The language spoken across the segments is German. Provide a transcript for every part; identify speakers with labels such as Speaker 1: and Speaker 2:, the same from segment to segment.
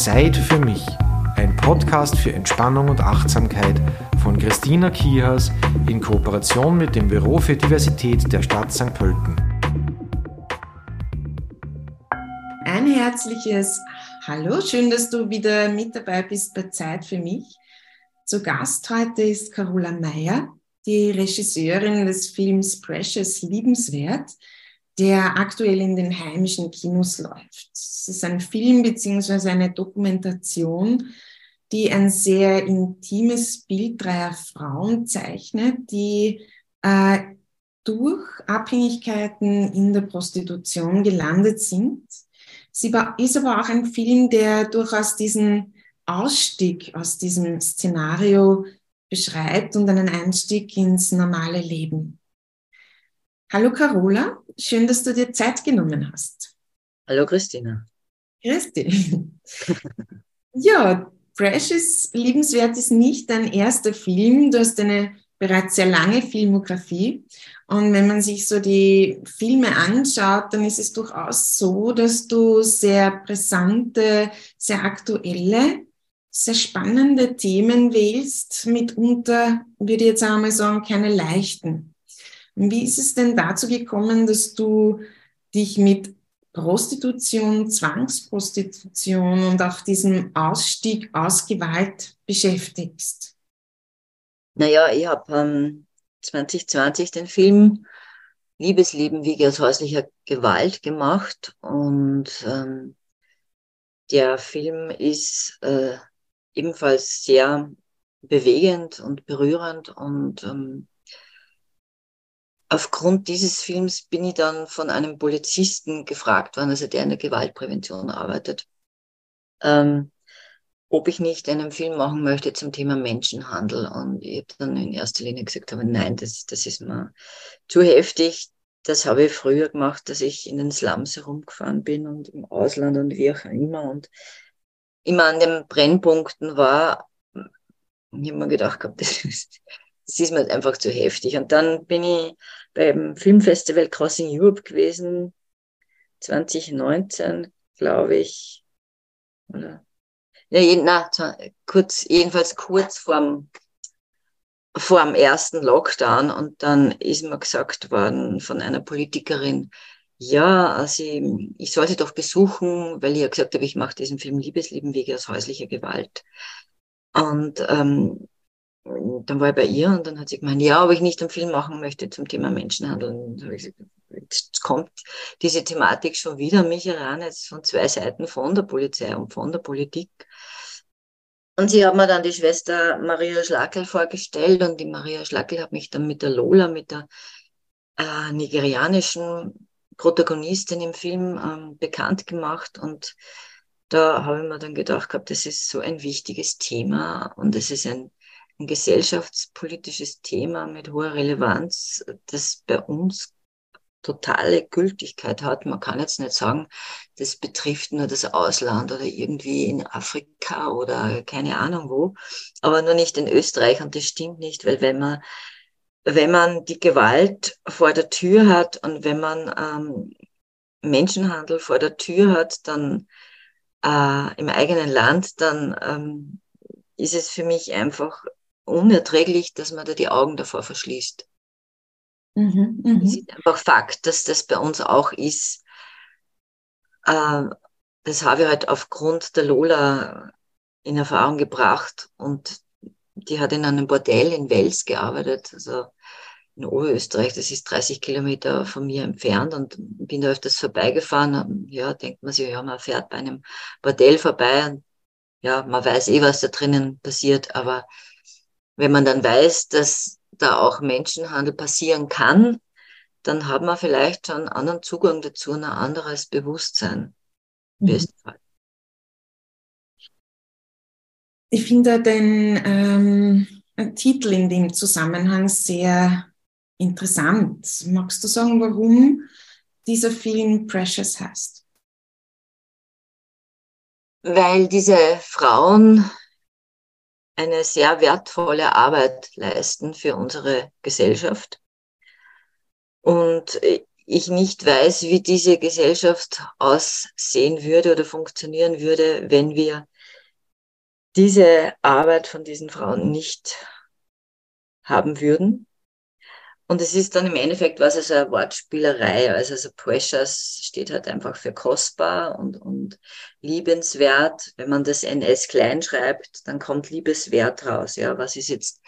Speaker 1: Zeit für mich. Ein Podcast für Entspannung und Achtsamkeit von Christina Kihas in Kooperation mit dem Büro für Diversität der Stadt St. Pölten.
Speaker 2: Ein herzliches Hallo, schön, dass du wieder mit dabei bist bei Zeit für mich. Zu Gast heute ist Carola Meyer, die Regisseurin des Films Precious Liebenswert, der aktuell in den heimischen Kinos läuft. Es ist ein Film beziehungsweise eine Dokumentation, die ein sehr intimes Bild dreier Frauen zeichnet, die äh, durch Abhängigkeiten in der Prostitution gelandet sind. Sie ist aber auch ein Film, der durchaus diesen Ausstieg aus diesem Szenario beschreibt und einen Einstieg ins normale Leben. Hallo Carola, schön, dass du dir Zeit genommen hast.
Speaker 3: Hallo Christina.
Speaker 2: Christi. ja, Precious Liebenswert ist nicht dein erster Film. Du hast eine bereits sehr lange Filmografie. Und wenn man sich so die Filme anschaut, dann ist es durchaus so, dass du sehr brisante, sehr aktuelle, sehr spannende Themen wählst. Mitunter würde ich jetzt einmal sagen, keine leichten. Wie ist es denn dazu gekommen, dass du dich mit Prostitution, Zwangsprostitution und auch diesem Ausstieg aus Gewalt beschäftigst?
Speaker 3: Naja, ich habe ähm, 2020 den Film Liebesleben wie aus häuslicher Gewalt gemacht und ähm, der Film ist äh, ebenfalls sehr bewegend und berührend und ähm, aufgrund dieses Films bin ich dann von einem Polizisten gefragt worden, also der in der Gewaltprävention arbeitet, ähm, ob ich nicht einen Film machen möchte zum Thema Menschenhandel. Und ich habe dann in erster Linie gesagt, aber nein, das, das ist mir zu heftig. Das habe ich früher gemacht, dass ich in den Slums herumgefahren bin und im Ausland und wie auch immer und immer an den Brennpunkten war. Ich habe mir gedacht, das ist, das ist mir einfach zu heftig. Und dann bin ich beim Filmfestival Crossing Europe gewesen, 2019, glaube ich. Oder? Ja, na, kurz, jedenfalls kurz vorm, vor dem ersten Lockdown. Und dann ist mir gesagt worden von einer Politikerin, ja, also ich, ich soll sie doch besuchen, weil ich ja gesagt habe, ich mache diesen Film Liebesleben wegen aus häuslicher Gewalt. Und ähm, dann war ich bei ihr und dann hat sie gemeint, ja, ob ich nicht einen Film machen möchte zum Thema Menschenhandel. Jetzt kommt diese Thematik schon wieder an mich heran, jetzt von zwei Seiten von der Polizei und von der Politik. Und sie hat mir dann die Schwester Maria Schlackel vorgestellt und die Maria Schlackel hat mich dann mit der Lola, mit der äh, nigerianischen Protagonistin im Film ähm, bekannt gemacht und da habe ich mir dann gedacht gehabt, das ist so ein wichtiges Thema und es ist ein ein gesellschaftspolitisches Thema mit hoher Relevanz, das bei uns totale Gültigkeit hat. Man kann jetzt nicht sagen, das betrifft nur das Ausland oder irgendwie in Afrika oder keine Ahnung wo, aber nur nicht in Österreich und das stimmt nicht, weil wenn man wenn man die Gewalt vor der Tür hat und wenn man ähm, Menschenhandel vor der Tür hat, dann äh, im eigenen Land, dann ähm, ist es für mich einfach unerträglich, dass man da die Augen davor verschließt. Mhm, mh. Es ist einfach Fakt, dass das bei uns auch ist. Äh, das habe ich halt aufgrund der Lola in Erfahrung gebracht und die hat in einem Bordell in Wels gearbeitet, also in Oberösterreich, das ist 30 Kilometer von mir entfernt und bin da öfters vorbeigefahren. Ja, denkt man sich, ja, man fährt bei einem Bordell vorbei und ja, man weiß eh, was da drinnen passiert, aber wenn man dann weiß, dass da auch Menschenhandel passieren kann, dann hat man vielleicht schon einen anderen Zugang dazu, ein anderes Bewusstsein. Mhm.
Speaker 2: Ich finde den ähm, Titel in dem Zusammenhang sehr interessant. Magst du sagen, warum dieser Film Precious heißt?
Speaker 3: Weil diese Frauen eine sehr wertvolle Arbeit leisten für unsere Gesellschaft. Und ich nicht weiß, wie diese Gesellschaft aussehen würde oder funktionieren würde, wenn wir diese Arbeit von diesen Frauen nicht haben würden. Und es ist dann im Endeffekt was also eine Wortspielerei. Also, also Precious steht halt einfach für kostbar und, und liebenswert. Wenn man das NS klein schreibt, dann kommt Liebeswert raus. Ja, was ist jetzt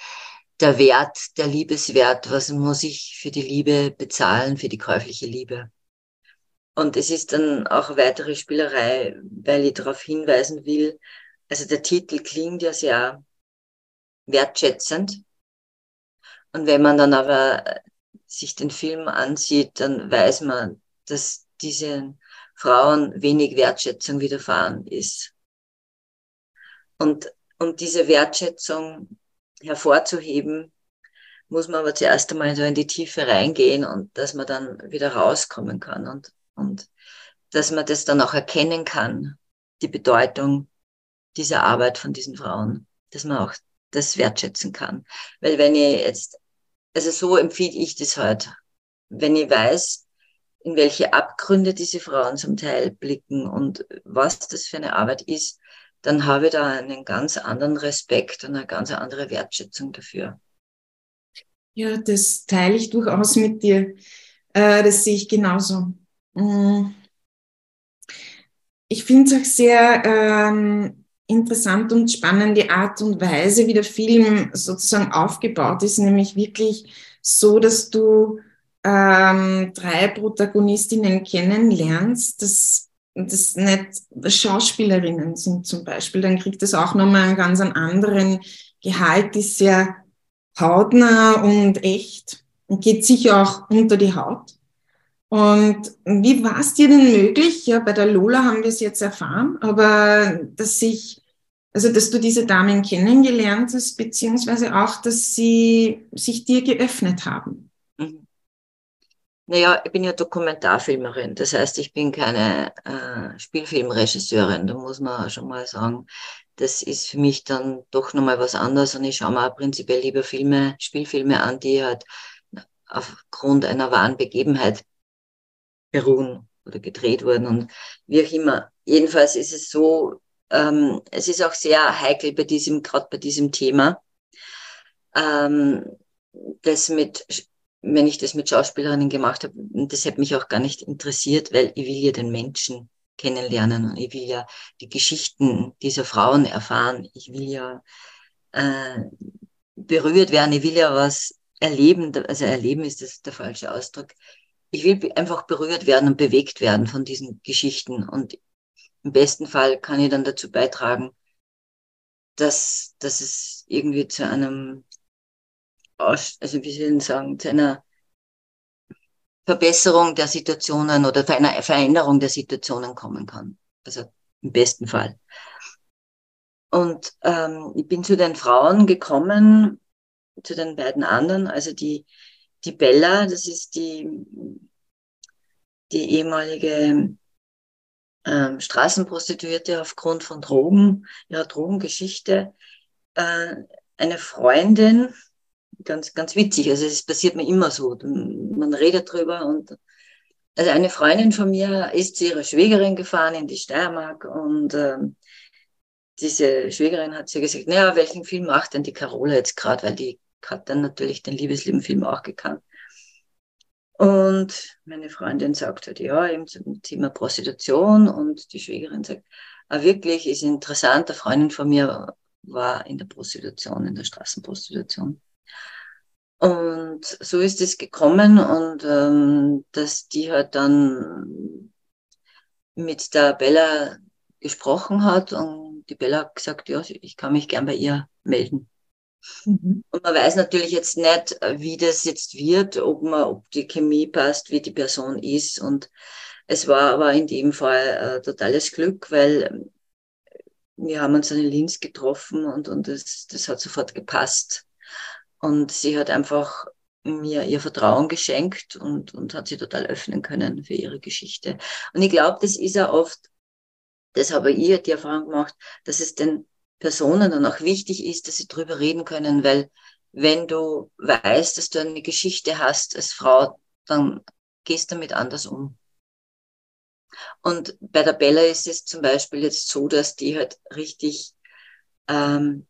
Speaker 3: der Wert, der Liebeswert? Was muss ich für die Liebe bezahlen, für die käufliche Liebe? Und es ist dann auch weitere Spielerei, weil ich darauf hinweisen will, also der Titel klingt ja sehr wertschätzend. Und wenn man dann aber sich den Film ansieht, dann weiß man, dass diesen Frauen wenig Wertschätzung widerfahren ist. Und um diese Wertschätzung hervorzuheben, muss man aber zuerst einmal so in die Tiefe reingehen und dass man dann wieder rauskommen kann und, und dass man das dann auch erkennen kann, die Bedeutung dieser Arbeit von diesen Frauen, dass man auch das wertschätzen kann. Weil wenn ich jetzt, also so empfinde ich das halt, wenn ich weiß, in welche Abgründe diese Frauen zum Teil blicken und was das für eine Arbeit ist, dann habe ich da einen ganz anderen Respekt und eine ganz andere Wertschätzung dafür.
Speaker 2: Ja, das teile ich durchaus mit dir. Äh, das sehe ich genauso. Mm. Ich finde es auch sehr ähm, interessant und spannende Art und Weise, wie der Film sozusagen aufgebaut ist, nämlich wirklich so, dass du ähm, drei Protagonistinnen kennenlernst, das, das nicht Schauspielerinnen sind zum Beispiel, dann kriegt das auch nochmal einen ganz anderen Gehalt, ist sehr hautnah und echt und geht sicher auch unter die Haut. Und wie war es dir denn möglich? Ja, bei der Lola haben wir es jetzt erfahren, aber dass sich, also dass du diese Damen kennengelernt hast, beziehungsweise auch, dass sie sich dir geöffnet haben. Mhm.
Speaker 3: Naja, ich bin ja Dokumentarfilmerin, das heißt, ich bin keine äh, Spielfilmregisseurin, da muss man schon mal sagen, das ist für mich dann doch nochmal was anderes und ich schaue mir auch prinzipiell lieber Filme, Spielfilme an, die halt aufgrund einer wahren Begebenheit beruhen oder gedreht wurden und wie auch immer. Jedenfalls ist es so, ähm, es ist auch sehr heikel bei diesem, gerade bei diesem Thema, ähm, das mit, wenn ich das mit Schauspielerinnen gemacht habe, das hätte mich auch gar nicht interessiert, weil ich will ja den Menschen kennenlernen und ich will ja die Geschichten dieser Frauen erfahren. Ich will ja äh, berührt werden, ich will ja was erleben, also erleben ist das der falsche Ausdruck ich will einfach berührt werden und bewegt werden von diesen Geschichten. Und im besten Fall kann ich dann dazu beitragen, dass, dass es irgendwie zu einem, also wie soll ich sagen, zu einer Verbesserung der Situationen oder zu einer Veränderung der Situationen kommen kann. Also im besten Fall. Und ähm, ich bin zu den Frauen gekommen, zu den beiden anderen, also die die Bella, das ist die, die ehemalige ähm, Straßenprostituierte aufgrund von Drogen, ihrer Drogengeschichte, äh, eine Freundin, ganz, ganz witzig, also es passiert mir immer so, man redet drüber und also eine Freundin von mir ist zu ihrer Schwägerin gefahren in die Steiermark und ähm, diese Schwägerin hat sie gesagt, naja, welchen Film macht denn die Carola jetzt gerade, weil die hat dann natürlich den Liebesleben-Film auch gekannt. Und meine Freundin sagt halt, ja, eben zum Thema Prostitution und die Schwägerin sagt, ah, wirklich, ist interessant, eine Freundin von mir war in der Prostitution, in der Straßenprostitution. Und so ist es gekommen und ähm, dass die halt dann mit der Bella gesprochen hat und die Bella hat gesagt, ja, ich kann mich gern bei ihr melden. Mhm. Und man weiß natürlich jetzt nicht, wie das jetzt wird, ob man, ob die Chemie passt, wie die Person ist. Und es war aber in dem Fall äh, totales Glück, weil ähm, wir haben uns in Linz getroffen und, und das, das hat sofort gepasst. Und sie hat einfach mir ihr Vertrauen geschenkt und, und hat sie total öffnen können für ihre Geschichte. Und ich glaube, das ist ja oft, das habe ich die Erfahrung gemacht, dass es den Personen dann auch wichtig ist, dass sie drüber reden können, weil wenn du weißt, dass du eine Geschichte hast als Frau, dann gehst du damit anders um. Und bei der Bella ist es zum Beispiel jetzt so, dass die halt richtig ähm,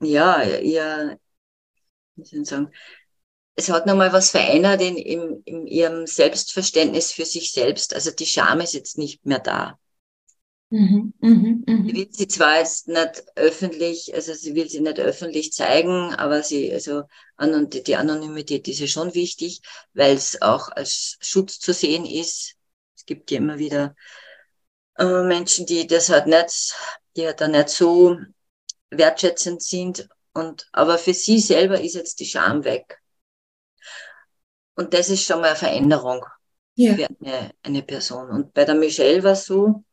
Speaker 3: ja, ihr, wie soll ich sagen, es hat nochmal was verändert in, in, in ihrem Selbstverständnis für sich selbst. Also die Scham ist jetzt nicht mehr da. Mhm, mh, mh. will sie zwar jetzt nicht öffentlich, also sie will sie nicht öffentlich zeigen, aber sie, also die Anonymität ist ja schon wichtig, weil es auch als Schutz zu sehen ist. Es gibt ja immer wieder äh, Menschen, die das halt nicht, die halt da nicht so wertschätzend sind. Und, aber für sie selber ist jetzt die Scham weg. Und das ist schon mal eine Veränderung ja. für eine, eine Person. Und bei der Michelle war es so,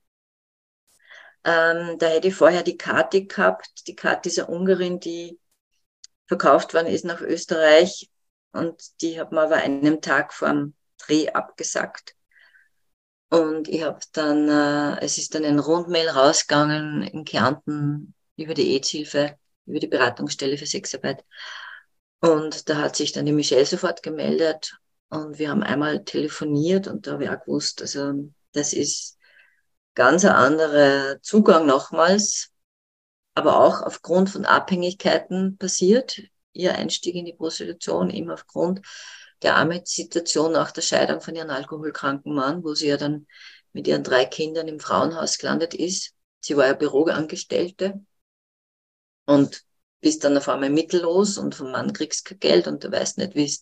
Speaker 3: ähm, da hätte ich vorher die Karte gehabt, die Karte dieser Ungarin, die verkauft worden ist nach Österreich. Und die hat mir aber einen Tag vor dem Dreh abgesagt. Und ich habe dann, äh, es ist dann ein Rundmail rausgegangen in Kärnten über die AIDS-Hilfe, über die Beratungsstelle für Sexarbeit. Und da hat sich dann die Michelle sofort gemeldet und wir haben einmal telefoniert und da habe ich auch gewusst, also das ist ganz ein anderer Zugang nochmals, aber auch aufgrund von Abhängigkeiten passiert. Ihr Einstieg in die Prostitution eben aufgrund der Arbeitssituation nach der Scheidung von ihrem alkoholkranken Mann, wo sie ja dann mit ihren drei Kindern im Frauenhaus gelandet ist. Sie war ja Büroangestellte und bist dann auf einmal mittellos und vom Mann kriegst kein Geld und du weißt nicht, wie du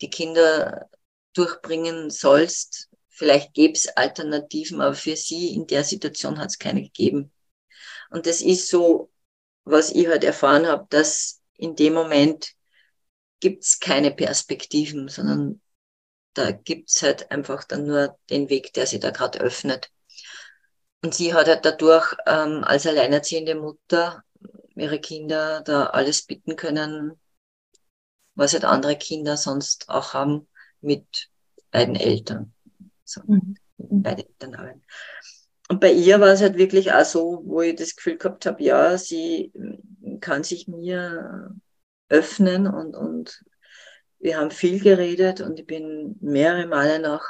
Speaker 3: die Kinder durchbringen sollst. Vielleicht gäbe es Alternativen, aber für sie in der Situation hat es keine gegeben. Und das ist so, was ich halt erfahren habe, dass in dem Moment gibt es keine Perspektiven, sondern da gibt es halt einfach dann nur den Weg, der sich da gerade öffnet. Und sie hat halt dadurch ähm, als alleinerziehende Mutter ihre Kinder da alles bitten können, was halt andere Kinder sonst auch haben mit beiden Eltern. So, mhm. beide Eltern haben. Und bei ihr war es halt wirklich auch so, wo ich das Gefühl gehabt habe, ja, sie kann sich mir öffnen und, und wir haben viel geredet und ich bin mehrere Male nach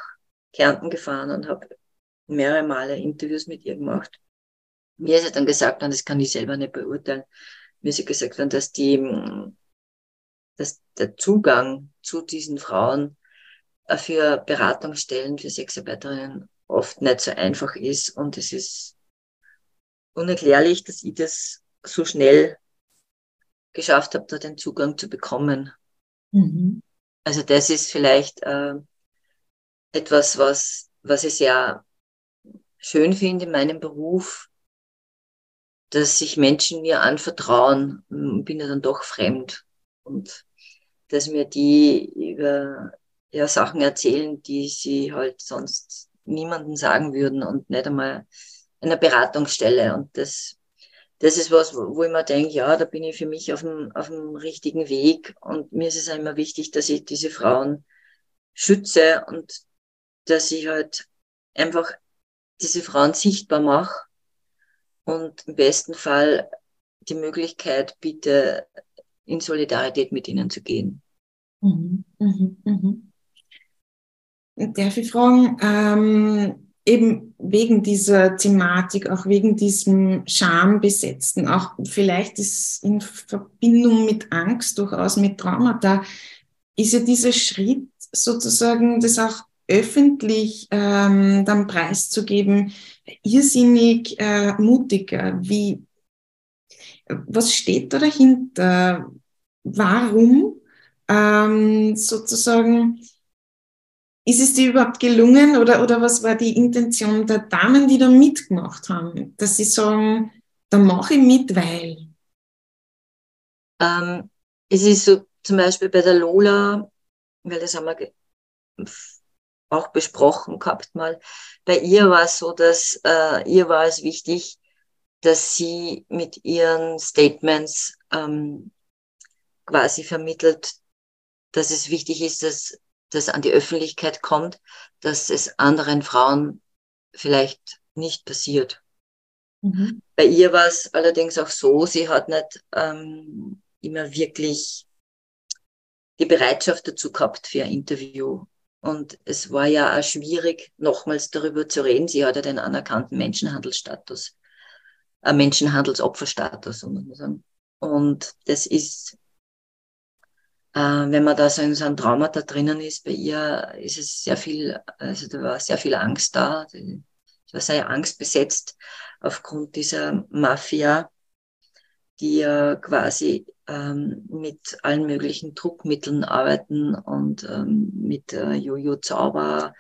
Speaker 3: Kärnten gefahren und habe mehrere Male Interviews mit ihr gemacht mir ist ja dann gesagt worden, das kann ich selber nicht beurteilen, mir ist ja gesagt dass die, dass der Zugang zu diesen Frauen äh, für Beratungsstellen, für Sexarbeiterinnen oft nicht so einfach ist und es ist unerklärlich, dass ich das so schnell geschafft habe, da den Zugang zu bekommen. Mhm. Also das ist vielleicht äh, etwas, was, was ich sehr schön finde in meinem Beruf, dass sich Menschen mir anvertrauen, bin ja dann doch fremd. Und dass mir die über ja, Sachen erzählen, die sie halt sonst niemandem sagen würden und nicht einmal einer Beratungsstelle. Und das, das ist was, wo ich mir denke, ja, da bin ich für mich auf dem, auf dem richtigen Weg. Und mir ist es immer wichtig, dass ich diese Frauen schütze und dass ich halt einfach diese Frauen sichtbar mache und im besten Fall die Möglichkeit bitte in Solidarität mit ihnen zu gehen. Mhm, mhm,
Speaker 2: mhm. Darf ich fragen, ähm, eben wegen dieser Thematik, auch wegen diesem Schambesetzten, auch vielleicht ist in Verbindung mit Angst, durchaus mit Traumata, ist ja dieser Schritt sozusagen, das auch öffentlich ähm, dann preiszugeben, irrsinnig äh, mutiger. Wie, was steht da dahinter? Warum ähm, sozusagen ist es dir überhaupt gelungen oder, oder was war die Intention der Damen, die da mitgemacht haben, dass sie sagen, da mache ich mit, weil?
Speaker 3: Ähm, es ist so zum Beispiel bei der Lola, weil das haben wir auch besprochen gehabt mal. Bei ihr war es so, dass äh, ihr war es wichtig, dass sie mit ihren Statements ähm, quasi vermittelt, dass es wichtig ist, dass das an die Öffentlichkeit kommt, dass es anderen Frauen vielleicht nicht passiert. Mhm. Bei ihr war es allerdings auch so, sie hat nicht ähm, immer wirklich die Bereitschaft dazu gehabt für ein Interview. Und es war ja auch schwierig, nochmals darüber zu reden. Sie hat ja den anerkannten Menschenhandelsstatus. ein Menschenhandelsopferstatus, muss man sagen. Und das ist, äh, wenn man da so in so einem Trauma da drinnen ist, bei ihr ist es sehr viel, also da war sehr viel Angst da. Sie war sehr angstbesetzt aufgrund dieser Mafia, die ja quasi ähm, mit allen möglichen Druckmitteln arbeiten und ähm, mit äh, Jojo-Zauber.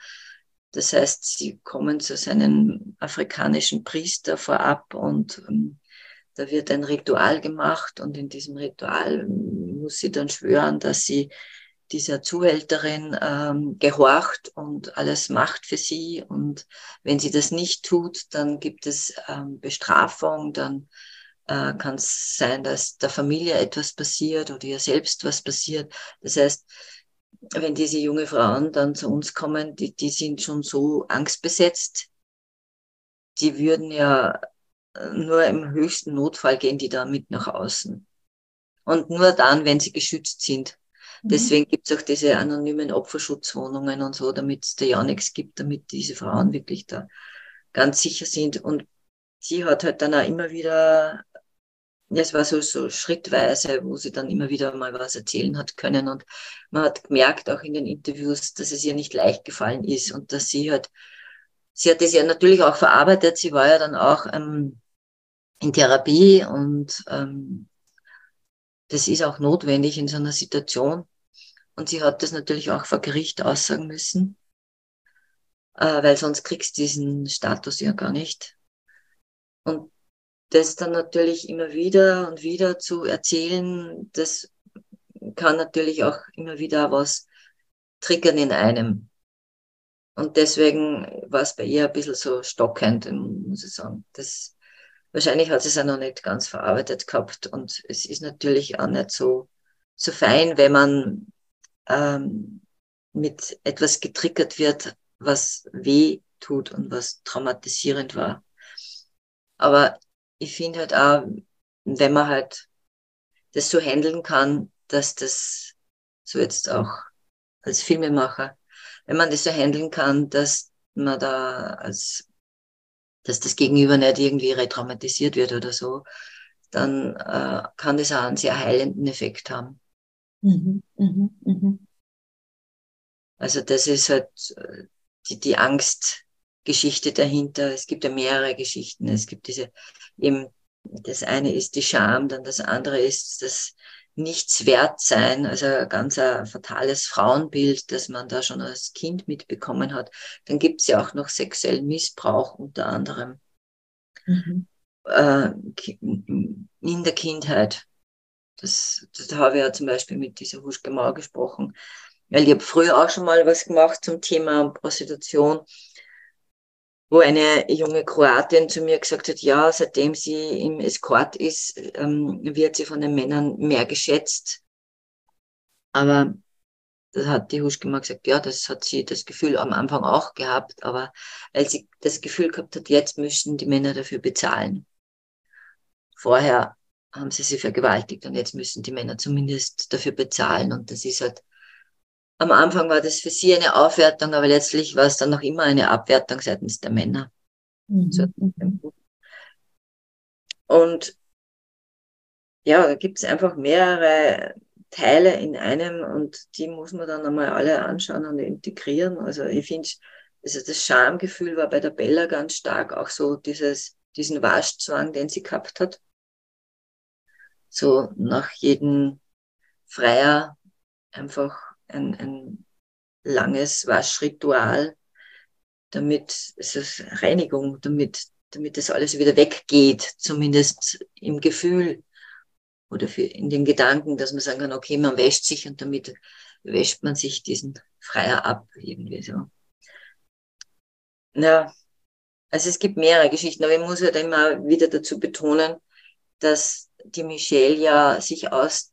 Speaker 3: Das heißt, sie kommen zu seinen afrikanischen Priester vorab und ähm, da wird ein Ritual gemacht und in diesem Ritual muss sie dann schwören, dass sie dieser Zuhälterin ähm, gehorcht und alles macht für sie. Und wenn sie das nicht tut, dann gibt es ähm, Bestrafung, dann äh, kann es sein, dass der Familie etwas passiert oder ihr selbst was passiert. Das heißt, wenn diese junge Frauen dann zu uns kommen, die, die sind schon so angstbesetzt, die würden ja nur im höchsten Notfall gehen die da mit nach außen. Und nur dann, wenn sie geschützt sind. Mhm. Deswegen gibt es auch diese anonymen Opferschutzwohnungen und so, damit es da ja nichts gibt, damit diese Frauen wirklich da ganz sicher sind. Und sie hat halt dann auch immer wieder ja, es war so, so schrittweise, wo sie dann immer wieder mal was erzählen hat können. Und man hat gemerkt, auch in den Interviews, dass es ihr nicht leicht gefallen ist und dass sie halt, sie hat das ja natürlich auch verarbeitet. Sie war ja dann auch ähm, in Therapie und ähm, das ist auch notwendig in so einer Situation. Und sie hat das natürlich auch vor Gericht aussagen müssen, äh, weil sonst kriegst du diesen Status ja gar nicht. Und das dann natürlich immer wieder und wieder zu erzählen, das kann natürlich auch immer wieder was triggern in einem. Und deswegen war es bei ihr ein bisschen so stockend, muss ich sagen. Das, wahrscheinlich hat sie es ja noch nicht ganz verarbeitet gehabt. Und es ist natürlich auch nicht so, so fein, wenn man ähm, mit etwas getriggert wird, was weh tut und was traumatisierend war. Aber ich finde halt auch, wenn man halt das so handeln kann, dass das so jetzt auch als Filmemacher, wenn man das so handeln kann, dass man da als, dass das Gegenüber nicht irgendwie retraumatisiert wird oder so, dann äh, kann das auch einen sehr heilenden Effekt haben. Mhm, mh, mh. Also das ist halt äh, die, die Angst, Geschichte dahinter. Es gibt ja mehrere Geschichten. Es gibt diese eben, das eine ist die Scham, dann das andere ist das Nichtswertsein, also ein ganz ein fatales Frauenbild, das man da schon als Kind mitbekommen hat. Dann gibt es ja auch noch sexuellen Missbrauch unter anderem mhm. äh, in der Kindheit. Das, das habe ich ja zum Beispiel mit dieser Huschke Mauer gesprochen. Weil ich habe früher auch schon mal was gemacht zum Thema Prostitution wo eine junge Kroatin zu mir gesagt hat, ja, seitdem sie im Escort ist, ähm, wird sie von den Männern mehr geschätzt. Aber das hat die Huschke mal gesagt, ja, das hat sie das Gefühl am Anfang auch gehabt, aber weil sie das Gefühl gehabt hat, jetzt müssen die Männer dafür bezahlen. Vorher haben sie sie vergewaltigt und jetzt müssen die Männer zumindest dafür bezahlen und das ist halt am Anfang war das für sie eine Aufwertung, aber letztlich war es dann noch immer eine Abwertung seitens der Männer. Mhm. Und ja, da gibt es einfach mehrere Teile in einem und die muss man dann einmal alle anschauen und integrieren. Also ich finde, also das Schamgefühl war bei der Bella ganz stark, auch so dieses, diesen Waschzwang, den sie gehabt hat. So nach jedem Freier einfach ein, ein langes Waschritual, damit es ist Reinigung, damit, damit das alles wieder weggeht, zumindest im Gefühl oder für, in den Gedanken, dass man sagen kann, okay, man wäscht sich und damit wäscht man sich diesen Freier ab, irgendwie so. Ja, also es gibt mehrere Geschichten, aber ich muss halt immer wieder dazu betonen, dass die Michelle ja sich aus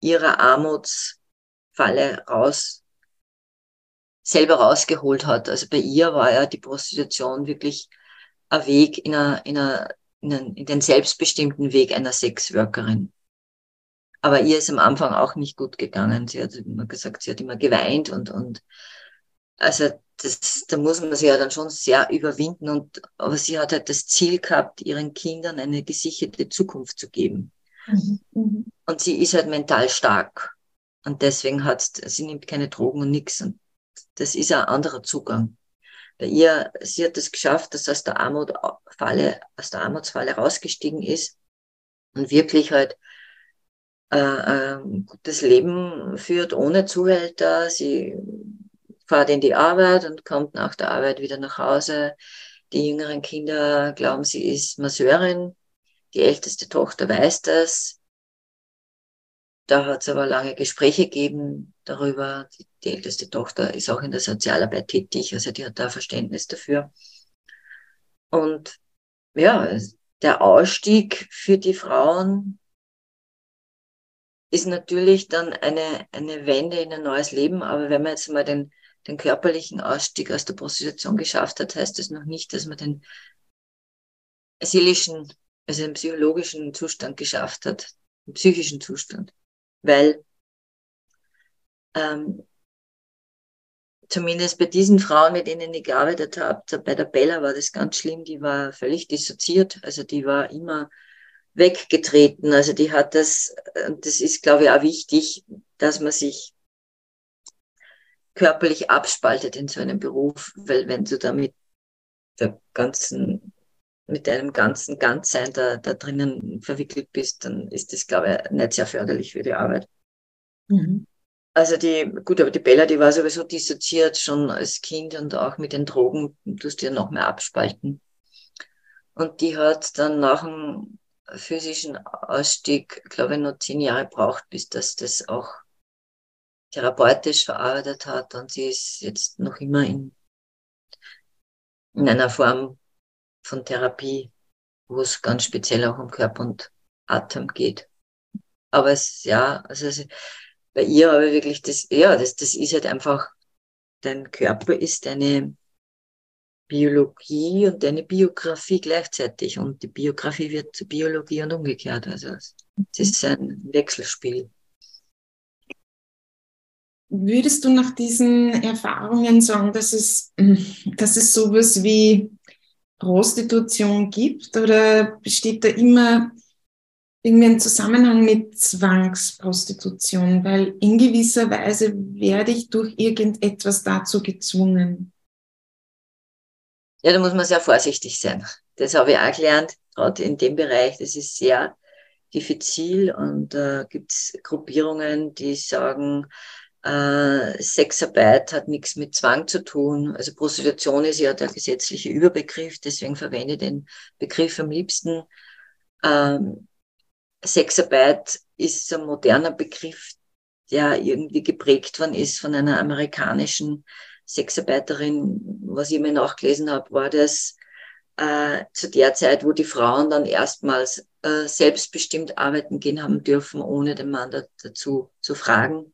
Speaker 3: ihrer Armuts Falle raus, selber rausgeholt hat. Also bei ihr war ja die Prostitution wirklich ein Weg in, einer, in, einer, in, einen, in den selbstbestimmten Weg einer Sexworkerin. Aber ihr ist am Anfang auch nicht gut gegangen. Sie hat immer gesagt, sie hat immer geweint und, und also das, da muss man sich ja dann schon sehr überwinden. Und, aber sie hat halt das Ziel gehabt, ihren Kindern eine gesicherte Zukunft zu geben. Mhm. mhm. Und sie ist halt mental stark. Und deswegen hat sie nimmt keine Drogen und nichts. Und das ist ein anderer Zugang. Bei ihr, sie hat es geschafft, dass aus der Armutfalle, aus der Armutsfalle rausgestiegen ist und wirklich halt äh, ein gutes Leben führt ohne Zuhälter. Sie fährt in die Arbeit und kommt nach der Arbeit wieder nach Hause. Die jüngeren Kinder glauben, sie ist Masseurin. Die älteste Tochter weiß das. Da hat es aber lange Gespräche gegeben darüber. Die, die, älteste Tochter ist auch in der Sozialarbeit tätig, also die hat da Verständnis dafür. Und ja, der Ausstieg für die Frauen ist natürlich dann eine, eine Wende in ein neues Leben. Aber wenn man jetzt mal den, den körperlichen Ausstieg aus der Prostitution geschafft hat, heißt das noch nicht, dass man den seelischen, also den psychologischen Zustand geschafft hat, den psychischen Zustand weil ähm, zumindest bei diesen Frauen, mit denen ich gearbeitet habe, bei der Bella war das ganz schlimm, die war völlig dissoziiert, also die war immer weggetreten, also die hat das, das ist glaube ich auch wichtig, dass man sich körperlich abspaltet in so einem Beruf, weil wenn du da mit der ganzen mit deinem ganzen Ganzsein da, da drinnen verwickelt bist, dann ist das, glaube ich, nicht sehr förderlich für die Arbeit. Mhm. Also die, gut, aber die Bella, die war sowieso dissoziiert schon als Kind und auch mit den Drogen tust du ja noch mehr abspalten. Und die hat dann nach dem physischen Ausstieg, glaube ich, noch zehn Jahre braucht, bis das das auch therapeutisch verarbeitet hat. Und sie ist jetzt noch immer in, in einer Form von Therapie, wo es ganz speziell auch um Körper und Atem geht. Aber es, ja, also es, bei ihr habe ich wirklich das, ja, das, das ist halt einfach, dein Körper ist deine Biologie und deine Biografie gleichzeitig. Und die Biografie wird zur Biologie und umgekehrt. Also es ist ein Wechselspiel.
Speaker 2: Würdest du nach diesen Erfahrungen sagen, dass es, dass es sowas wie Prostitution gibt oder besteht da immer irgendwie ein Zusammenhang mit Zwangsprostitution? Weil in gewisser Weise werde ich durch irgendetwas dazu gezwungen.
Speaker 3: Ja, da muss man sehr vorsichtig sein. Das habe ich auch gelernt, gerade in dem Bereich. Das ist sehr diffizil und da äh, gibt es Gruppierungen, die sagen, äh, Sexarbeit hat nichts mit Zwang zu tun. Also Prostitution ist ja der gesetzliche Überbegriff, deswegen verwende ich den Begriff am liebsten. Ähm, Sexarbeit ist ein moderner Begriff, der irgendwie geprägt worden ist von einer amerikanischen Sexarbeiterin. Was ich mir nachgelesen habe, war das äh, zu der Zeit, wo die Frauen dann erstmals äh, selbstbestimmt arbeiten gehen haben dürfen, ohne den Mann da, dazu zu fragen.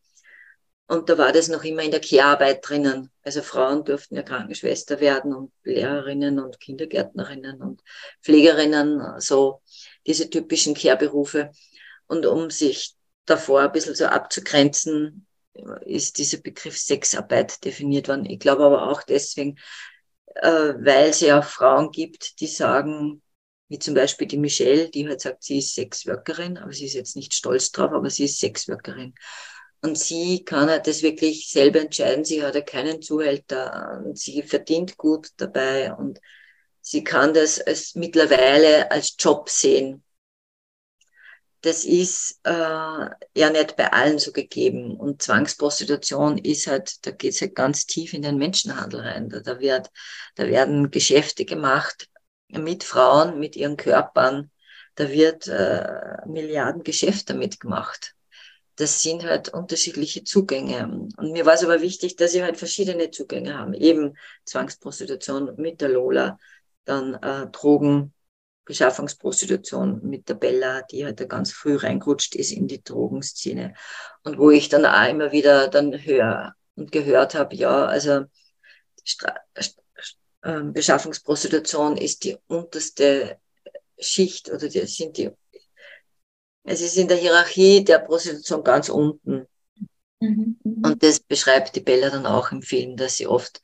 Speaker 3: Und da war das noch immer in der Care-Arbeit drinnen. Also Frauen durften ja Krankenschwester werden und Lehrerinnen und Kindergärtnerinnen und Pflegerinnen, so diese typischen Care-Berufe. Und um sich davor ein bisschen so abzugrenzen, ist dieser Begriff Sexarbeit definiert worden. Ich glaube aber auch deswegen, äh, weil es ja auch Frauen gibt, die sagen, wie zum Beispiel die Michelle, die halt sagt, sie ist Sexworkerin, aber sie ist jetzt nicht stolz drauf, aber sie ist Sexworkerin. Und sie kann halt das wirklich selber entscheiden. Sie hat ja keinen Zuhälter sie verdient gut dabei und sie kann das als mittlerweile als Job sehen. Das ist äh, ja nicht bei allen so gegeben. Und Zwangsprostitution ist halt, da geht es halt ganz tief in den Menschenhandel rein. Da, da, wird, da werden Geschäfte gemacht mit Frauen, mit ihren Körpern. Da wird äh, Milliarden Geschäft damit gemacht das sind halt unterschiedliche Zugänge. Und mir war es aber wichtig, dass sie halt verschiedene Zugänge haben. Eben Zwangsprostitution mit der Lola, dann äh, Drogen, Beschaffungsprostitution mit der Bella, die halt da ganz früh reingerutscht ist in die Drogenszene. Und wo ich dann auch immer wieder dann höre und gehört habe, ja, also Stra äh, Beschaffungsprostitution ist die unterste Schicht oder die sind die es ist in der Hierarchie der Prostitution ganz unten. Mhm. Und das beschreibt die Bella dann auch im Film, dass sie oft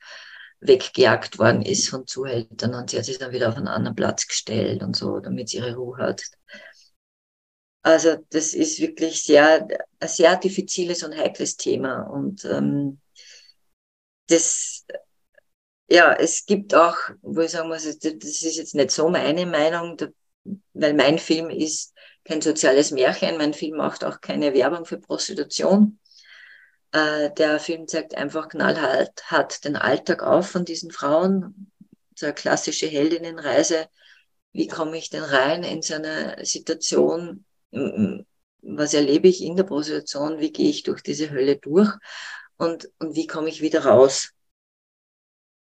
Speaker 3: weggejagt worden ist von Zuhältern und sie hat sich dann wieder auf einen anderen Platz gestellt und so, damit sie ihre Ruhe hat. Also das ist wirklich sehr, ein sehr diffiziles und heikles Thema und ähm, das, ja, es gibt auch, wo ich sagen muss, das ist jetzt nicht so meine Meinung, weil mein Film ist kein soziales Märchen, mein Film macht auch keine Werbung für Prostitution. Äh, der Film zeigt einfach knallhart hat den Alltag auf von diesen Frauen, so eine klassische Heldinnenreise. Wie komme ich denn rein in so eine Situation? Was erlebe ich in der Prostitution? Wie gehe ich durch diese Hölle durch? Und, und wie komme ich wieder raus?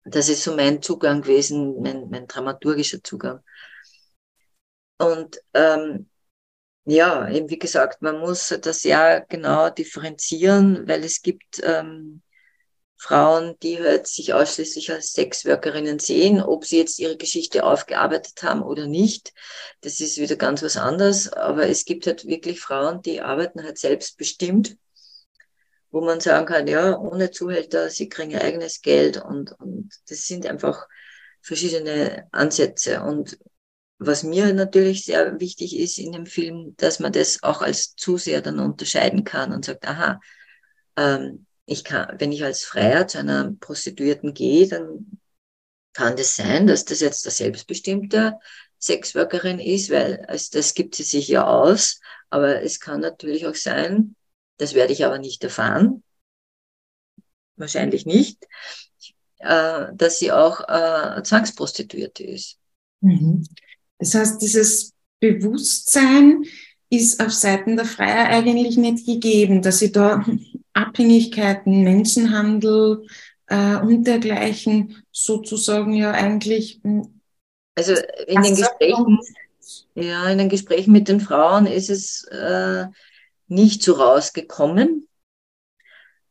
Speaker 3: Das ist so mein Zugang gewesen, mein, mein dramaturgischer Zugang. Und ähm, ja, eben wie gesagt, man muss das ja genau differenzieren, weil es gibt ähm, Frauen, die halt sich ausschließlich als Sexworkerinnen sehen, ob sie jetzt ihre Geschichte aufgearbeitet haben oder nicht. Das ist wieder ganz was anderes. Aber es gibt halt wirklich Frauen, die arbeiten halt selbstbestimmt, wo man sagen kann, ja, ohne Zuhälter, sie kriegen ihr eigenes Geld und, und das sind einfach verschiedene Ansätze. Und was mir natürlich sehr wichtig ist in dem Film, dass man das auch als Zuseher dann unterscheiden kann und sagt, aha, ähm, ich kann, wenn ich als Freier zu einer Prostituierten gehe, dann kann das sein, dass das jetzt der selbstbestimmte Sexworkerin ist, weil also das gibt sie sich ja aus. Aber es kann natürlich auch sein, das werde ich aber nicht erfahren, wahrscheinlich nicht, äh, dass sie auch äh, Zwangsprostituierte ist.
Speaker 2: Mhm. Das heißt, dieses Bewusstsein ist auf Seiten der Freier eigentlich nicht gegeben, dass sie da Abhängigkeiten, Menschenhandel äh, und dergleichen sozusagen ja eigentlich.
Speaker 3: Hm, also in den Gesprächen, ja, in den Gesprächen mit den Frauen ist es äh, nicht so rausgekommen.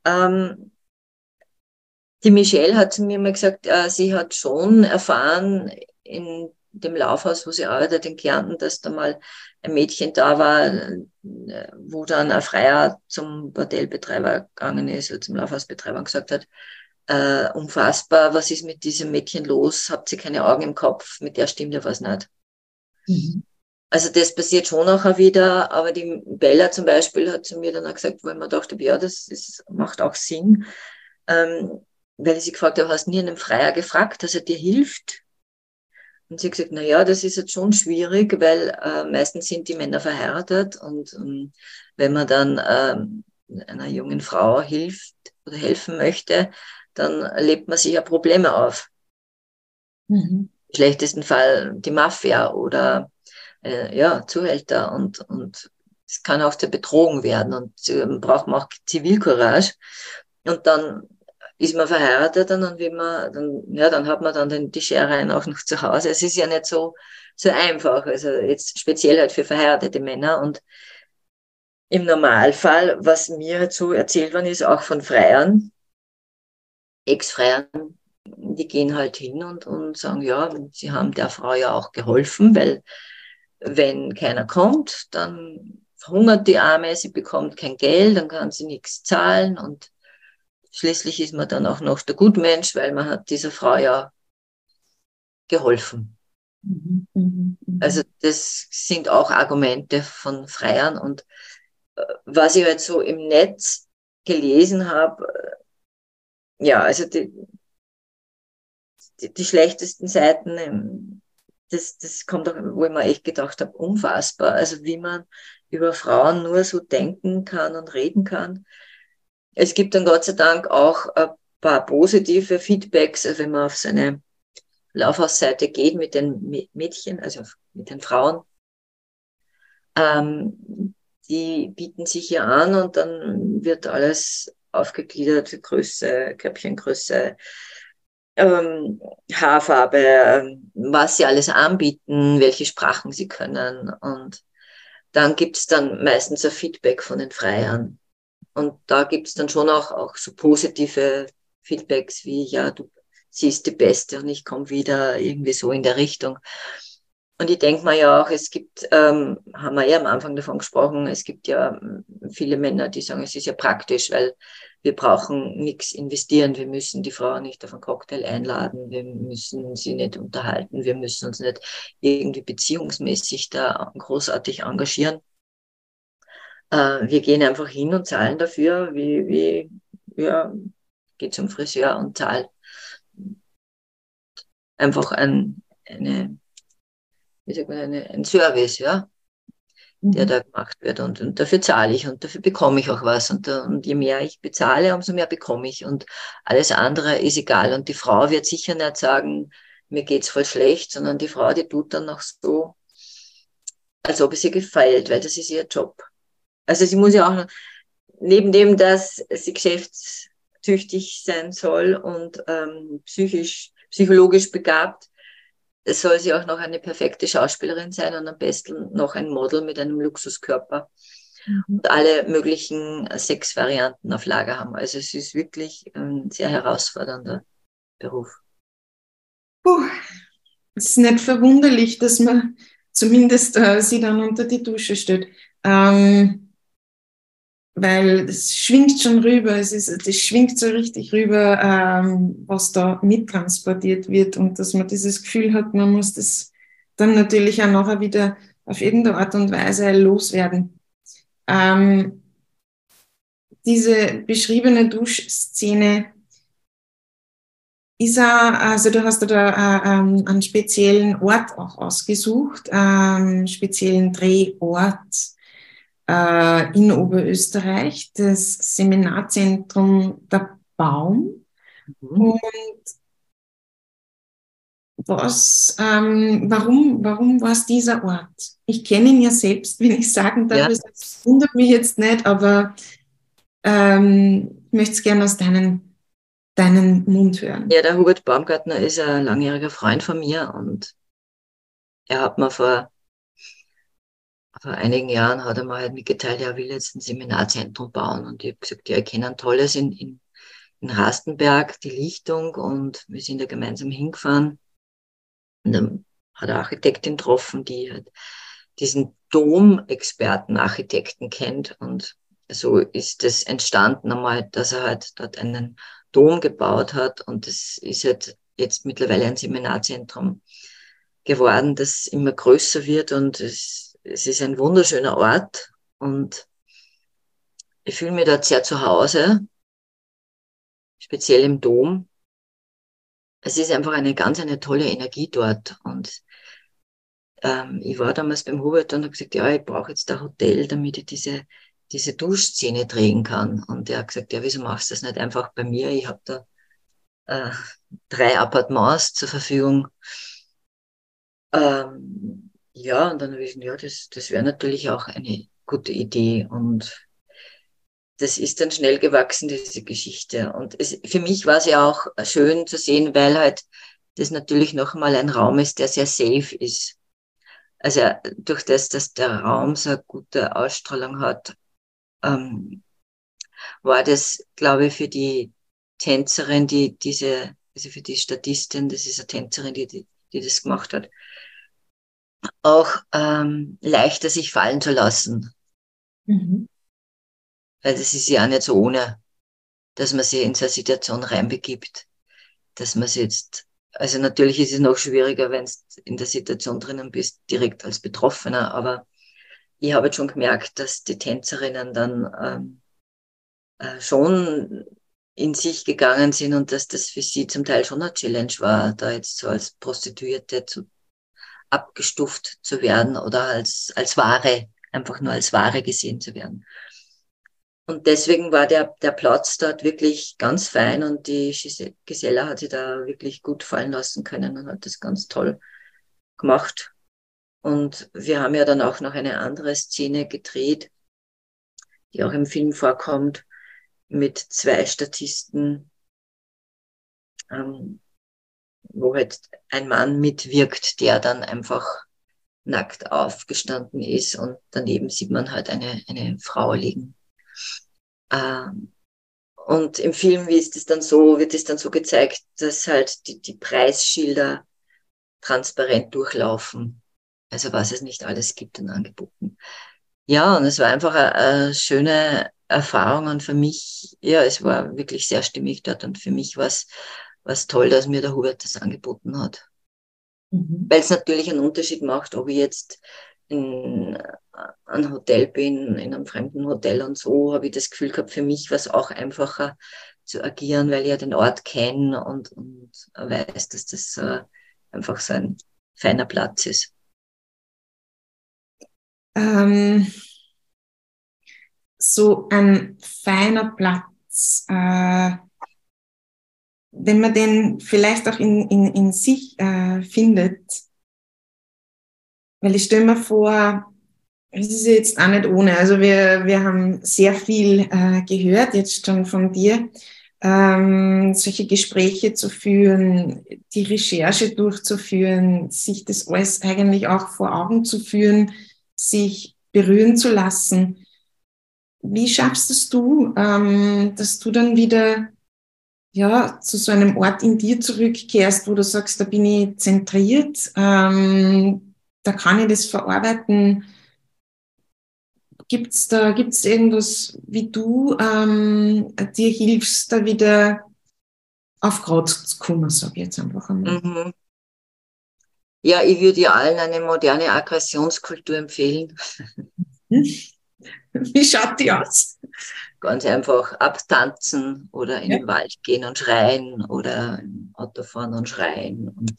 Speaker 3: Ähm, die Michelle hat zu mir mal gesagt, äh, sie hat schon erfahren in dem Laufhaus, wo sie arbeitet in Kärnten, dass da mal ein Mädchen da war, wo dann ein Freier zum Bordellbetreiber gegangen ist oder zum Laufhausbetreiber und gesagt hat, äh, unfassbar, was ist mit diesem Mädchen los? Habt ihr keine Augen im Kopf? Mit der stimmt ja was nicht. Mhm. Also das passiert schon auch wieder, aber die Bella zum Beispiel hat zu mir dann auch gesagt, wo ich mir dachte, ja, das, das macht auch Sinn, ähm, weil ich sie gefragt habe, hast nie einen Freier gefragt, dass er dir hilft? Und sie hat gesagt, na ja, das ist jetzt schon schwierig, weil äh, meistens sind die Männer verheiratet und ähm, wenn man dann ähm, einer jungen Frau hilft oder helfen möchte, dann lebt man sich ja Probleme auf. Mhm. Im schlechtesten Fall die Mafia oder äh, ja, Zuhälter und, und es kann auch zur Bedrohung werden und äh, braucht man auch Zivilcourage. Und dann ist man verheiratet und dann will man, dann, ja, dann hat man dann den, die Schereien auch noch zu Hause. Es ist ja nicht so, so einfach. Also jetzt speziell halt für verheiratete Männer und im Normalfall, was mir halt so erzählt worden ist, auch von Freiern, Ex-Freiern, die gehen halt hin und, und sagen, ja, sie haben der Frau ja auch geholfen, weil wenn keiner kommt, dann verhungert die Arme, sie bekommt kein Geld, dann kann sie nichts zahlen und Schließlich ist man dann auch noch der Gutmensch, weil man hat dieser Frau ja geholfen. Mhm, mhm, mhm. Also das sind auch Argumente von Freiern. Und äh, was ich halt so im Netz gelesen habe, äh, ja, also die, die, die schlechtesten Seiten, ähm, das, das kommt auch, wo ich mir echt gedacht habe, unfassbar. Also wie man über Frauen nur so denken kann und reden kann. Es gibt dann Gott sei Dank auch ein paar positive Feedbacks, also wenn man auf seine Laufhausseite geht mit den Mädchen, also mit den Frauen. Ähm, die bieten sich hier an und dann wird alles aufgegliedert, Größe, Köpfchengröße, ähm, Haarfarbe, was sie alles anbieten, welche Sprachen sie können. Und dann gibt es dann meistens ein Feedback von den Freiern. Und da gibt es dann schon auch, auch so positive Feedbacks wie, ja, du siehst die Beste und ich komme wieder irgendwie so in der Richtung. Und ich denke mal ja auch, es gibt, ähm, haben wir ja am Anfang davon gesprochen, es gibt ja viele Männer, die sagen, es ist ja praktisch, weil wir brauchen nichts investieren, wir müssen die Frau nicht auf einen Cocktail einladen, wir müssen sie nicht unterhalten, wir müssen uns nicht irgendwie beziehungsmäßig da großartig engagieren. Äh, wir gehen einfach hin und zahlen dafür, wie, wie ja, geht zum Friseur und zahlt einfach ein, eine, wie sagt man, eine, ein Service, ja der mhm. da gemacht wird. Und, und dafür zahle ich und dafür bekomme ich auch was. Und, und je mehr ich bezahle, umso mehr bekomme ich. Und alles andere ist egal. Und die Frau wird sicher nicht sagen, mir geht's voll schlecht, sondern die Frau, die tut dann noch so, als ob es ihr gefällt, weil das ist ihr Job. Also sie muss ja auch, neben dem, dass sie geschäftstüchtig sein soll und ähm, psychisch, psychologisch begabt, soll sie auch noch eine perfekte Schauspielerin sein und am besten noch ein Model mit einem Luxuskörper mhm. und alle möglichen Sexvarianten auf Lager haben. Also es ist wirklich ein sehr herausfordernder Beruf.
Speaker 2: Puh, es ist nicht verwunderlich, dass man zumindest äh, sie dann unter die Dusche stellt. Ähm, weil es schwingt schon rüber, es, ist, es schwingt so richtig rüber, ähm, was da mittransportiert wird und dass man dieses Gefühl hat, man muss das dann natürlich auch nachher wieder auf irgendeine Art und Weise loswerden. Ähm, diese beschriebene Duschszene ist auch, also du hast da äh, ähm, einen speziellen Ort auch ausgesucht, einen ähm, speziellen Drehort äh, in Oberösterreich, das Seminarzentrum Der Baum. Mhm. Und was, ähm, warum, warum war es dieser Ort? Ich kenne ihn ja selbst, wenn ich sagen darf, ja. das wundert mich jetzt nicht, aber ähm, ich möchte es gerne aus deinen, deinen Mund hören.
Speaker 3: Ja, der Hubert Baumgartner ist ein langjähriger Freund von mir und er hat mir vor vor einigen Jahren hat er mir halt mitgeteilt, er will jetzt ein Seminarzentrum bauen. Und ich habe gesagt, ja, ich kenne ein tolles in, in, in Rastenberg, die Lichtung. Und wir sind da gemeinsam hingefahren. Und dann hat er Architektin getroffen, die halt diesen Dom-Experten-Architekten kennt. Und so ist es entstanden einmal, dass er halt dort einen Dom gebaut hat. Und das ist halt jetzt mittlerweile ein Seminarzentrum geworden, das immer größer wird und es es ist ein wunderschöner Ort und ich fühle mich dort sehr zu Hause, speziell im Dom. Es ist einfach eine ganz eine tolle Energie dort und ähm, ich war damals beim Hubert und habe gesagt, ja, ich brauche jetzt ein Hotel, damit ich diese diese Duschszene drehen kann. Und er hat gesagt, ja, wieso machst du das nicht einfach bei mir? Ich habe da äh, drei Appartements zur Verfügung. Ähm, ja, und dann habe ich gesagt, ja, das, das wäre natürlich auch eine gute Idee. Und das ist dann schnell gewachsen, diese Geschichte. Und es, für mich war es ja auch schön zu sehen, weil halt das natürlich nochmal ein Raum ist, der sehr safe ist. Also durch das, dass der Raum so eine gute Ausstrahlung hat, ähm, war das, glaube ich, für die Tänzerin, die diese, also für die Statistin, das ist eine Tänzerin, die, die, die das gemacht hat, auch ähm, leichter sich fallen zu lassen. Mhm. Weil das ist ja auch nicht so ohne, dass man sich in so eine Situation reinbegibt, dass man sich jetzt, also natürlich ist es noch schwieriger, wenn du in der Situation drinnen bist, direkt als Betroffener, aber ich habe jetzt schon gemerkt, dass die Tänzerinnen dann ähm, äh, schon in sich gegangen sind und dass das für sie zum Teil schon eine Challenge war, da jetzt so als Prostituierte zu abgestuft zu werden oder als, als Ware, einfach nur als Ware gesehen zu werden. Und deswegen war der, der Platz dort wirklich ganz fein und die Gisela hat sich da wirklich gut fallen lassen können und hat das ganz toll gemacht. Und wir haben ja dann auch noch eine andere Szene gedreht, die auch im Film vorkommt, mit zwei Statisten, ähm, wo halt ein Mann mitwirkt, der dann einfach nackt aufgestanden ist und daneben sieht man halt eine, eine Frau liegen. Ähm, und im Film wie ist es dann so, wird es dann so gezeigt, dass halt die, die Preisschilder transparent durchlaufen. Also was es nicht alles gibt an Angeboten. Ja, und es war einfach eine, eine schöne Erfahrungen für mich, ja, es war wirklich sehr stimmig dort und für mich war es was toll, dass mir der Hubert das angeboten hat. Mhm. Weil es natürlich einen Unterschied macht, ob ich jetzt in einem Hotel bin, in einem fremden Hotel und so, habe ich das Gefühl gehabt, für mich war es auch einfacher zu agieren, weil ich ja den Ort kenne und, und weiß, dass das äh, einfach so ein feiner Platz ist.
Speaker 2: Ähm, so ein feiner Platz, äh, wenn man den vielleicht auch in, in, in sich äh, findet, weil ich stelle mir vor, es ist jetzt auch nicht ohne. Also wir, wir haben sehr viel äh, gehört jetzt schon von dir. Ähm, solche Gespräche zu führen, die Recherche durchzuführen, sich das alles eigentlich auch vor Augen zu führen, sich berühren zu lassen. Wie schaffst es du, ähm, dass du dann wieder ja, zu so einem Ort in dir zurückkehrst, wo du sagst, da bin ich zentriert, ähm, da kann ich das verarbeiten. Gibt es da gibt's irgendwas, wie du ähm, dir hilfst, da wieder auf Grad zu kommen, sage ich jetzt einfach einmal. Mhm.
Speaker 3: Ja, ich würde dir allen eine moderne Aggressionskultur empfehlen.
Speaker 2: Wie schaut die aus?
Speaker 3: Ganz einfach abtanzen oder in ja. den Wald gehen und schreien oder im Auto fahren und schreien. Und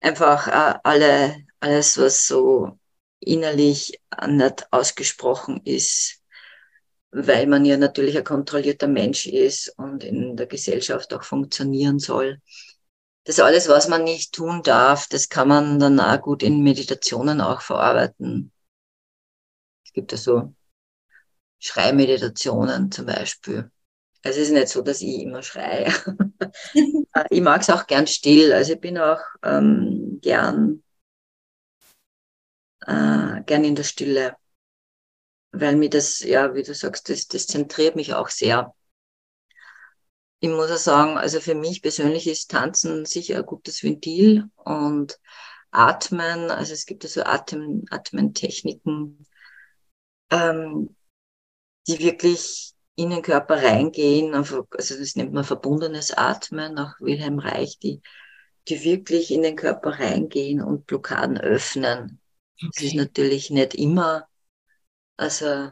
Speaker 3: einfach äh, alle, alles, was so innerlich nicht ausgesprochen ist, weil man ja natürlich ein kontrollierter Mensch ist und in der Gesellschaft auch funktionieren soll. Das alles, was man nicht tun darf, das kann man dann auch gut in Meditationen auch verarbeiten. Es gibt ja so Schreimeditationen zum Beispiel. Also es ist nicht so, dass ich immer schreie. ich mag es auch gern still. Also ich bin auch ähm, gern, äh, gern in der Stille. Weil mir das, ja, wie du sagst, das, das zentriert mich auch sehr. Ich muss auch sagen, also für mich persönlich ist Tanzen sicher ein gutes Ventil und Atmen, also es gibt also Atem, Atmentechniken, ähm, die wirklich in den Körper reingehen, also das nennt man verbundenes Atmen nach Wilhelm Reich, die, die wirklich in den Körper reingehen und Blockaden öffnen. Okay. Das ist natürlich nicht immer also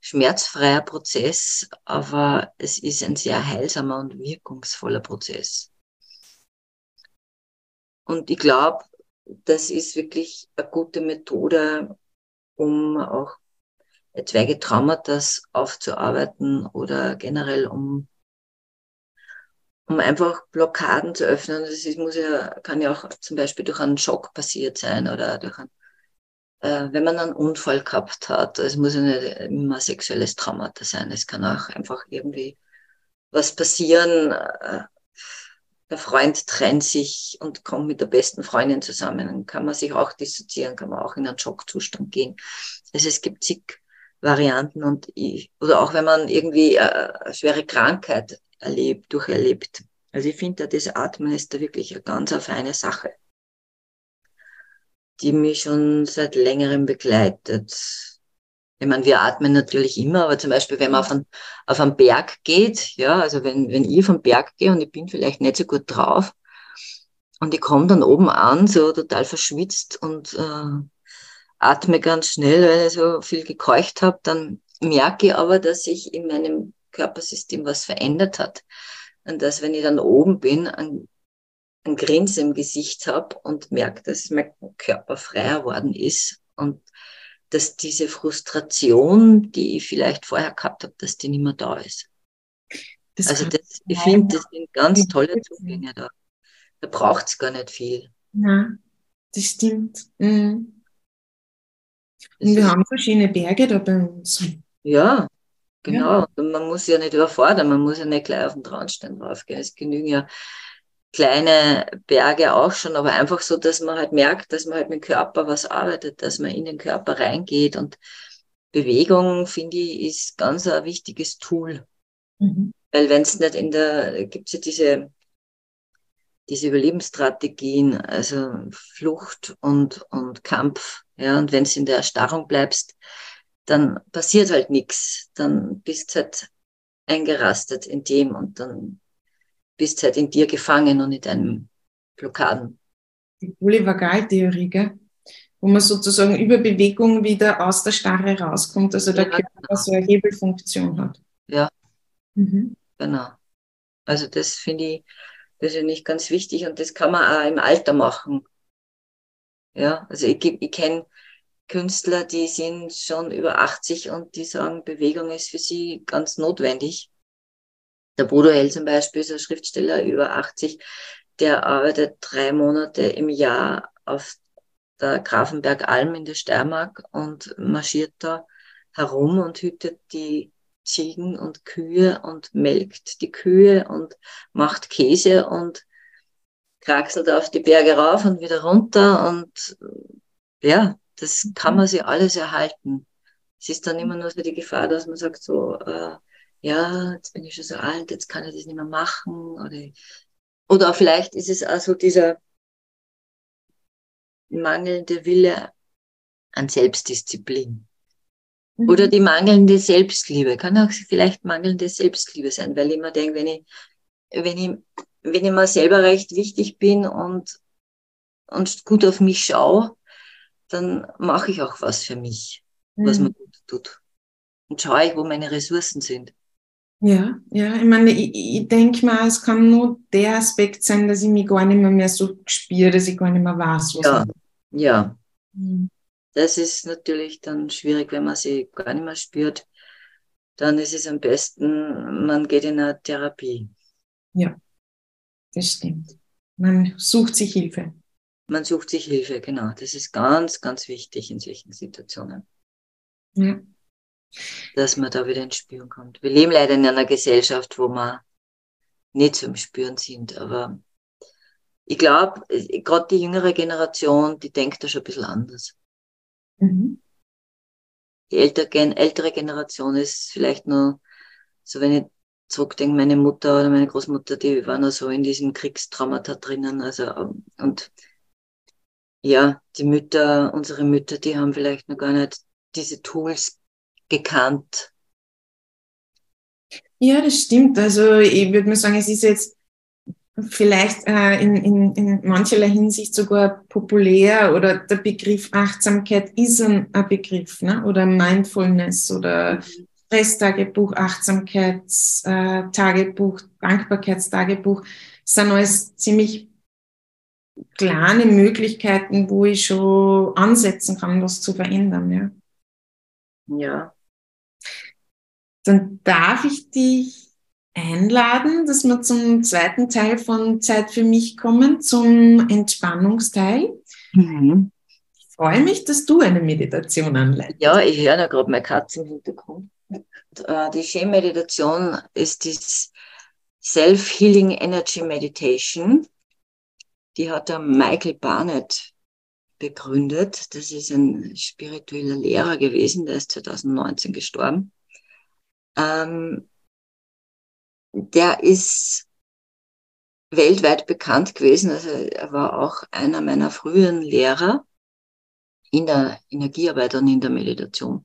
Speaker 3: schmerzfreier Prozess, aber es ist ein sehr heilsamer und wirkungsvoller Prozess. Und ich glaube, das ist wirklich eine gute Methode, um auch etwaige Traumata aufzuarbeiten oder generell um, um einfach Blockaden zu öffnen. Das ist, muss ja, kann ja auch zum Beispiel durch einen Schock passiert sein oder durch ein, äh, wenn man einen Unfall gehabt hat. Es muss ja nicht immer sexuelles Traumata sein. Es kann auch einfach irgendwie was passieren. Äh, der Freund trennt sich und kommt mit der besten Freundin zusammen. Dann kann man sich auch dissoziieren, kann man auch in einen Schockzustand gehen. Also es gibt zig Varianten und ich, oder auch wenn man irgendwie äh, eine schwere Krankheit erlebt, durcherlebt. Also ich finde, das Atmen ist da wirklich eine ganz eine feine Sache, die mich schon seit längerem begleitet. Ich meine, wir atmen natürlich immer, aber zum Beispiel, wenn man auf einen, auf einen Berg geht, ja, also wenn, wenn ich vom Berg gehe und ich bin vielleicht nicht so gut drauf und ich komme dann oben an, so total verschwitzt und äh, atme ganz schnell, weil ich so viel gekeucht habe, dann merke ich aber, dass sich in meinem Körpersystem was verändert hat. Und dass, wenn ich dann oben bin, ein, ein Grinsen im Gesicht habe und merke, dass mein Körper freier worden ist und dass diese Frustration, die ich vielleicht vorher gehabt habe, dass die nicht mehr da ist. Das also das, ich finde, das sind ganz tolle Zugänge da. Da braucht es gar nicht viel.
Speaker 2: Ja, das stimmt. Mhm. Und wir haben verschiedene Berge da bei uns.
Speaker 3: Ja, genau. Ja. Und man muss ja nicht überfordern, man muss ja nicht gleich auf den Traunstein draufgehen. Es genügen ja kleine Berge auch schon, aber einfach so, dass man halt merkt, dass man halt mit dem Körper was arbeitet, dass man in den Körper reingeht. Und Bewegung, finde ich, ist ganz ein wichtiges Tool. Mhm. Weil wenn es nicht in der, gibt es ja diese diese Überlebensstrategien, also Flucht und, und Kampf. Ja, und wenn du in der Erstarrung bleibst, dann passiert halt nichts. Dann bist halt eingerastet in dem und dann bist halt in dir gefangen und in deinen Blockaden.
Speaker 2: Die Polyvagaltheorie, gell? wo man sozusagen über Bewegung wieder aus der Starre rauskommt, also der ja, Körper genau. so eine Hebelfunktion hat.
Speaker 3: Ja, mhm. genau. Also das finde ich persönlich ganz wichtig und das kann man auch im Alter machen. Ja, also ich, ich kenne Künstler, die sind schon über 80 und die sagen, Bewegung ist für sie ganz notwendig. Der Bodo Hell zum Beispiel ist ein Schriftsteller über 80, der arbeitet drei Monate im Jahr auf der Grafenbergalm in der Steiermark und marschiert da herum und hütet die Ziegen und Kühe und melkt die Kühe und macht Käse und kraxelt auf die Berge rauf und wieder runter und ja, das kann man sich alles erhalten. Es ist dann immer nur so die Gefahr, dass man sagt so, äh, ja, jetzt bin ich schon so alt, jetzt kann ich das nicht mehr machen oder, oder vielleicht ist es also dieser mangelnde Wille an Selbstdisziplin. Mhm. Oder die mangelnde Selbstliebe. Kann auch vielleicht mangelnde Selbstliebe sein, weil ich immer denke, wenn ich, wenn ich, wenn ich mir selber recht wichtig bin und, und gut auf mich schaue, dann mache ich auch was für mich, mhm. was mir gut tut. Und schaue ich, wo meine Ressourcen sind.
Speaker 2: Ja, ja, ich meine, ich, ich denke mal, es kann nur der Aspekt sein, dass ich mich gar nicht mehr, mehr so spüre, dass ich gar nicht mehr weiß,
Speaker 3: was Ja, ja. Mhm. Das ist natürlich dann schwierig, wenn man sie gar nicht mehr spürt. Dann ist es am besten, man geht in eine Therapie.
Speaker 2: Ja, das stimmt. Man sucht sich Hilfe.
Speaker 3: Man sucht sich Hilfe, genau. Das ist ganz, ganz wichtig in solchen Situationen. Ja dass man da wieder ins Spüren kommt. Wir leben leider in einer Gesellschaft, wo wir nicht zum Spüren sind, aber ich glaube, gerade die jüngere Generation, die denkt da schon ein bisschen anders. Mhm. Die ältere, ältere Generation ist vielleicht nur, so wenn ich zurückdenke, meine Mutter oder meine Großmutter, die waren noch so in diesem Kriegstraumata drinnen, also, und ja, die Mütter, unsere Mütter, die haben vielleicht noch gar nicht diese Tools gekannt.
Speaker 2: Ja, das stimmt. Also ich würde mal sagen, es ist jetzt vielleicht äh, in, in, in mancherlei Hinsicht sogar populär oder der Begriff Achtsamkeit ist ein, ein Begriff ne? oder Mindfulness oder Stresstagebuch, Achtsamkeitstagebuch, äh, Dankbarkeitstagebuch sind alles ziemlich kleine Möglichkeiten, wo ich schon ansetzen kann, was zu verändern. Ja.
Speaker 3: Ja
Speaker 2: dann darf ich dich einladen, dass wir zum zweiten Teil von Zeit für mich kommen, zum Entspannungsteil. Mhm. Ich freue mich, dass du eine Meditation anleitest.
Speaker 3: Ja, ich höre ja gerade meine Katze im Hintergrund. Äh, die Schee-Meditation ist die Self-Healing Energy Meditation. Die hat der Michael Barnett begründet. Das ist ein spiritueller Lehrer gewesen, der ist 2019 gestorben ähm, der ist weltweit bekannt gewesen. Also er war auch einer meiner früheren Lehrer in der Energiearbeit und in der Meditation.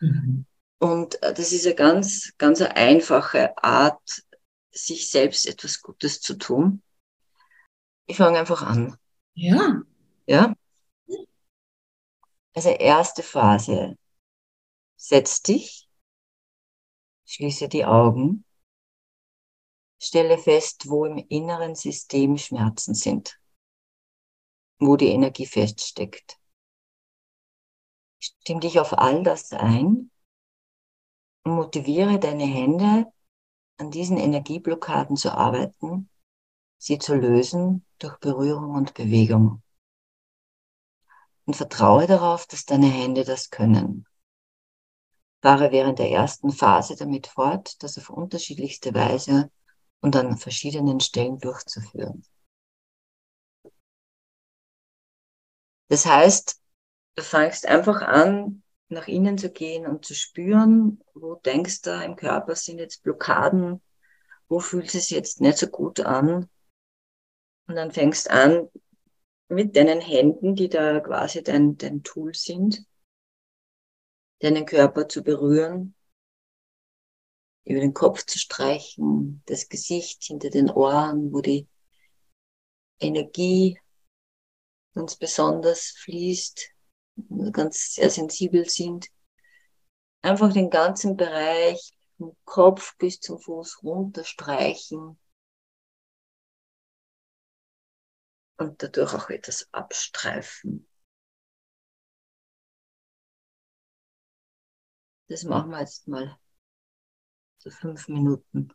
Speaker 3: Mhm. Und äh, das ist eine ganz, ganz eine einfache Art, sich selbst etwas Gutes zu tun. Ich fange einfach an.
Speaker 2: Ja.
Speaker 3: Ja. Also erste Phase. Setz dich Schließe die Augen. Stelle fest, wo im inneren System Schmerzen sind, wo die Energie feststeckt. Stimm dich auf all das ein motiviere deine Hände, an diesen Energieblockaden zu arbeiten, sie zu lösen durch Berührung und Bewegung. Und vertraue darauf, dass deine Hände das können fahre während der ersten Phase damit fort, das auf unterschiedlichste Weise und an verschiedenen Stellen durchzuführen. Das heißt, du fängst einfach an, nach innen zu gehen und zu spüren, wo denkst du im Körper sind jetzt Blockaden, wo fühlt es jetzt nicht so gut an. Und dann fängst an, mit deinen Händen, die da quasi dein, dein Tool sind, deinen Körper zu berühren, über den Kopf zu streichen, das Gesicht hinter den Ohren, wo die Energie ganz besonders fließt, ganz sehr sensibel sind. Einfach den ganzen Bereich vom Kopf bis zum Fuß runter streichen und dadurch auch etwas abstreifen. Das machen wir jetzt mal so fünf Minuten.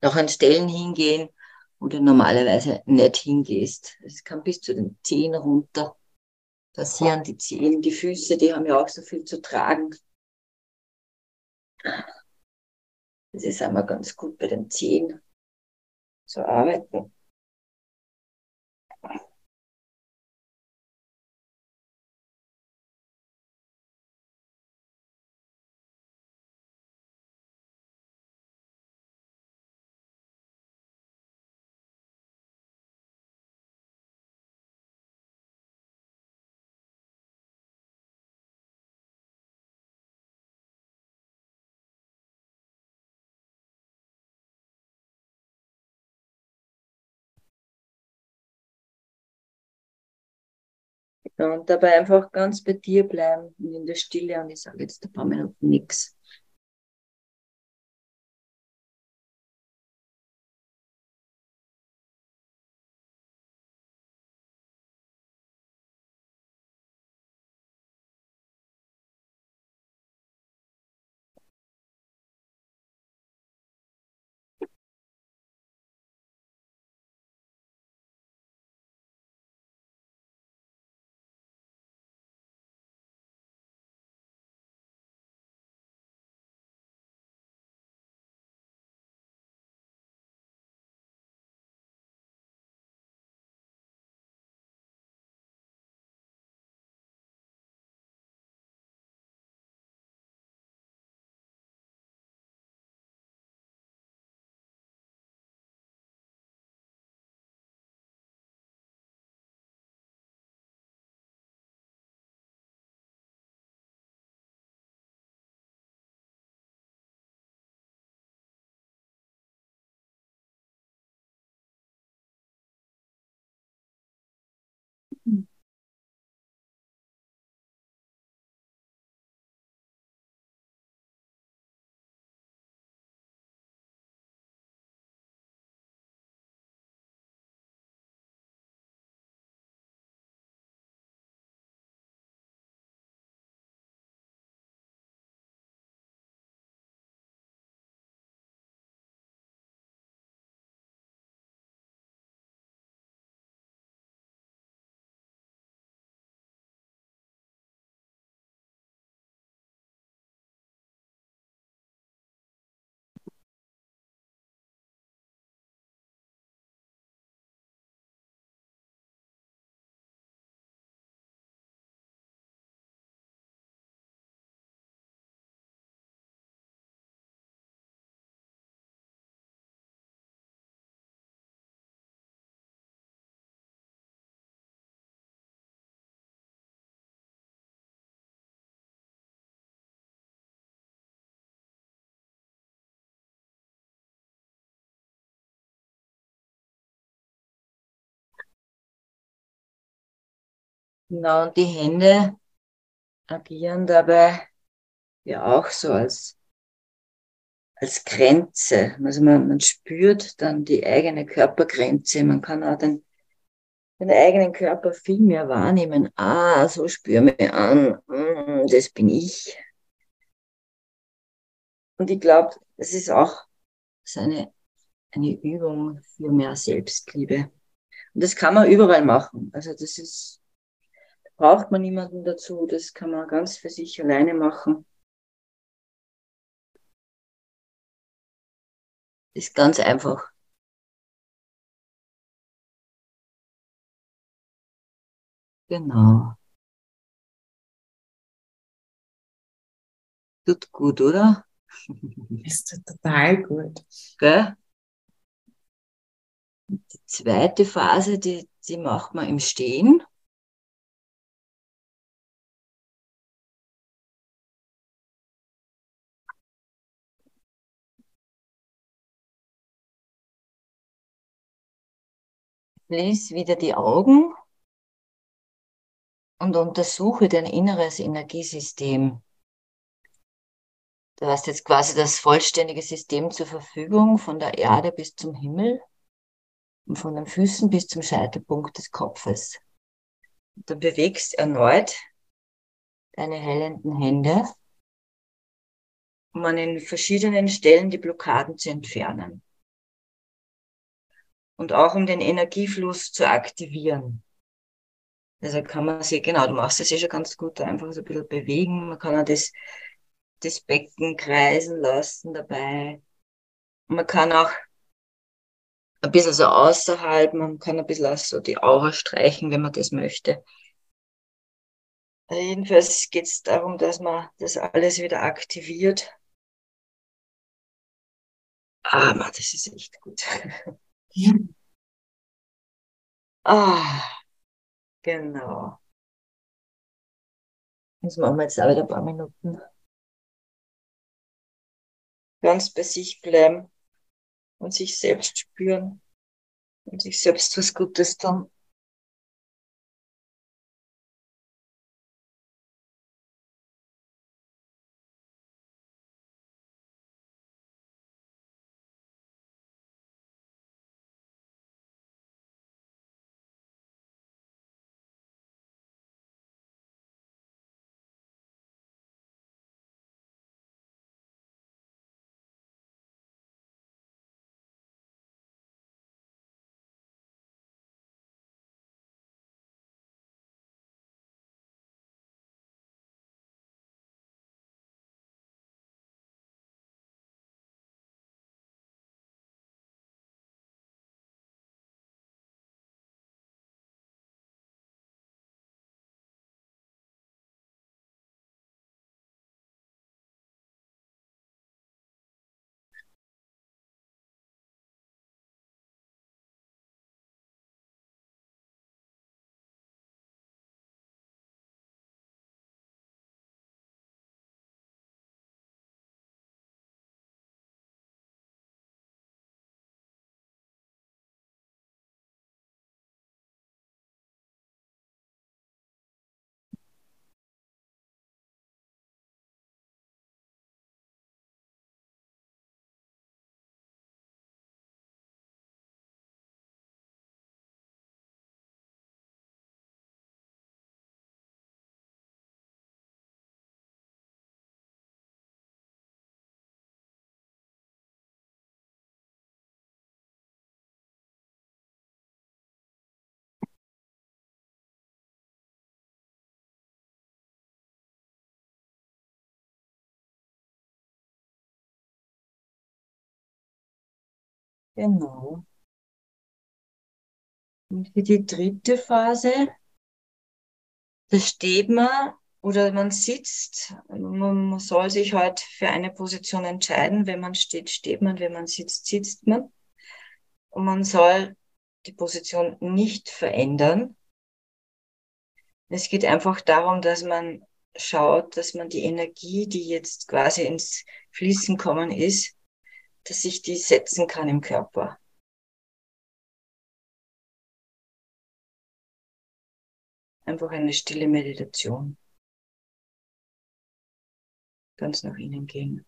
Speaker 3: Noch an Stellen hingehen, wo du normalerweise nicht hingehst. Es kann bis zu den Zehen runter passieren. Die Zehen, die Füße, die haben ja auch so viel zu tragen. Das ist einmal ganz gut bei den Zehen zu arbeiten. Ja, und dabei einfach ganz bei dir bleiben und in der Stille und ich sage jetzt ein paar Minuten nichts. Mm-hmm. Genau, und die Hände agieren dabei ja auch so als, als Grenze. Also man, man spürt dann die eigene Körpergrenze. Man kann auch den, den eigenen Körper viel mehr wahrnehmen. Ah, so spür mir an, mm, das bin ich. Und ich glaube, das ist auch so eine, eine Übung für mehr Selbstliebe. Und das kann man überall machen. Also das ist braucht man niemanden dazu. Das kann man ganz für sich alleine machen. Ist ganz einfach. Genau. Tut gut, oder?
Speaker 2: Ist total gut.
Speaker 3: Gell? Die zweite Phase, die, die macht man im Stehen. Schließ wieder die Augen und untersuche dein inneres Energiesystem. Du hast jetzt quasi das vollständige System zur Verfügung, von der Erde bis zum Himmel und von den Füßen bis zum Scheitelpunkt des Kopfes. Du bewegst erneut deine hellenden Hände, um an den verschiedenen Stellen die Blockaden zu entfernen. Und auch um den Energiefluss zu aktivieren. Also kann man sich, genau, du machst das eh schon ganz gut, einfach so ein bisschen bewegen. Man kann auch das, das Becken kreisen lassen dabei. Man kann auch ein bisschen so außerhalb, man kann ein bisschen auch so die Aura streichen, wenn man das möchte. Also jedenfalls geht es darum, dass man das alles wieder aktiviert. Ah, man, das ist echt gut. ah, genau. Das machen wir jetzt auch wieder ein paar Minuten. Ganz bei sich bleiben und sich selbst spüren und sich selbst was Gutes tun. Genau. Und für die dritte Phase, da steht man oder man sitzt. Man soll sich halt für eine Position entscheiden. Wenn man steht, steht man. Wenn man sitzt, sitzt man. Und man soll die Position nicht verändern. Es geht einfach darum, dass man schaut, dass man die Energie, die jetzt quasi ins Fließen kommen ist, dass ich die setzen kann im Körper. Einfach eine stille Meditation. Ganz nach innen gehen.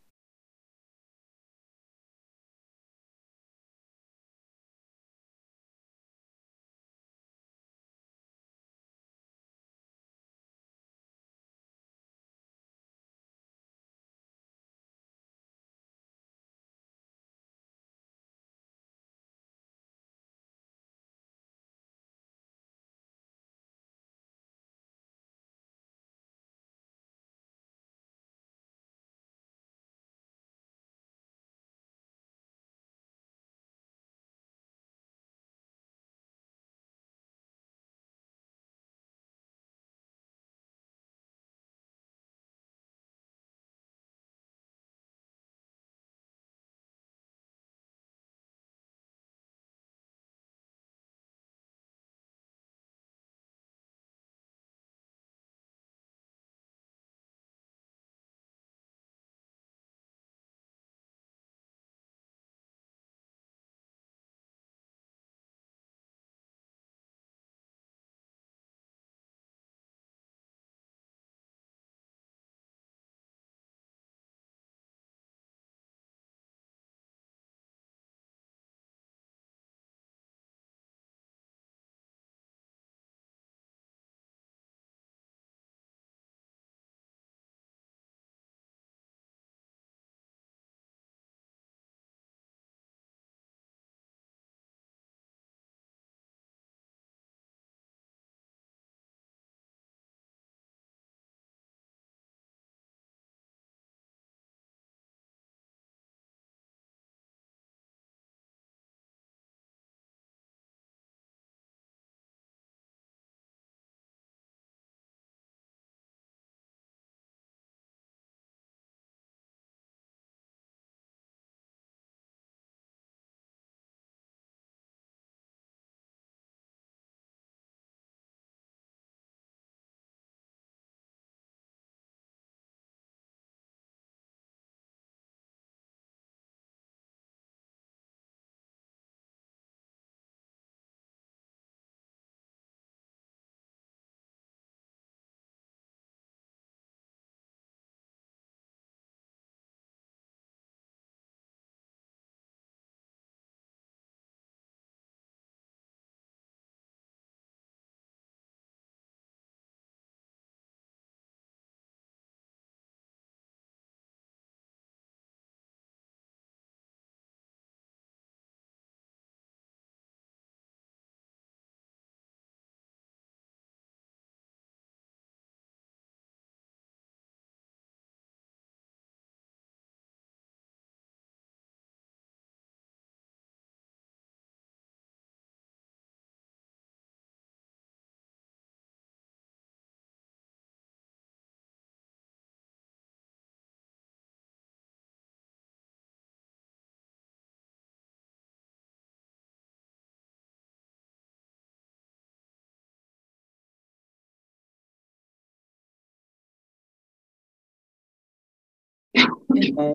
Speaker 3: Genau.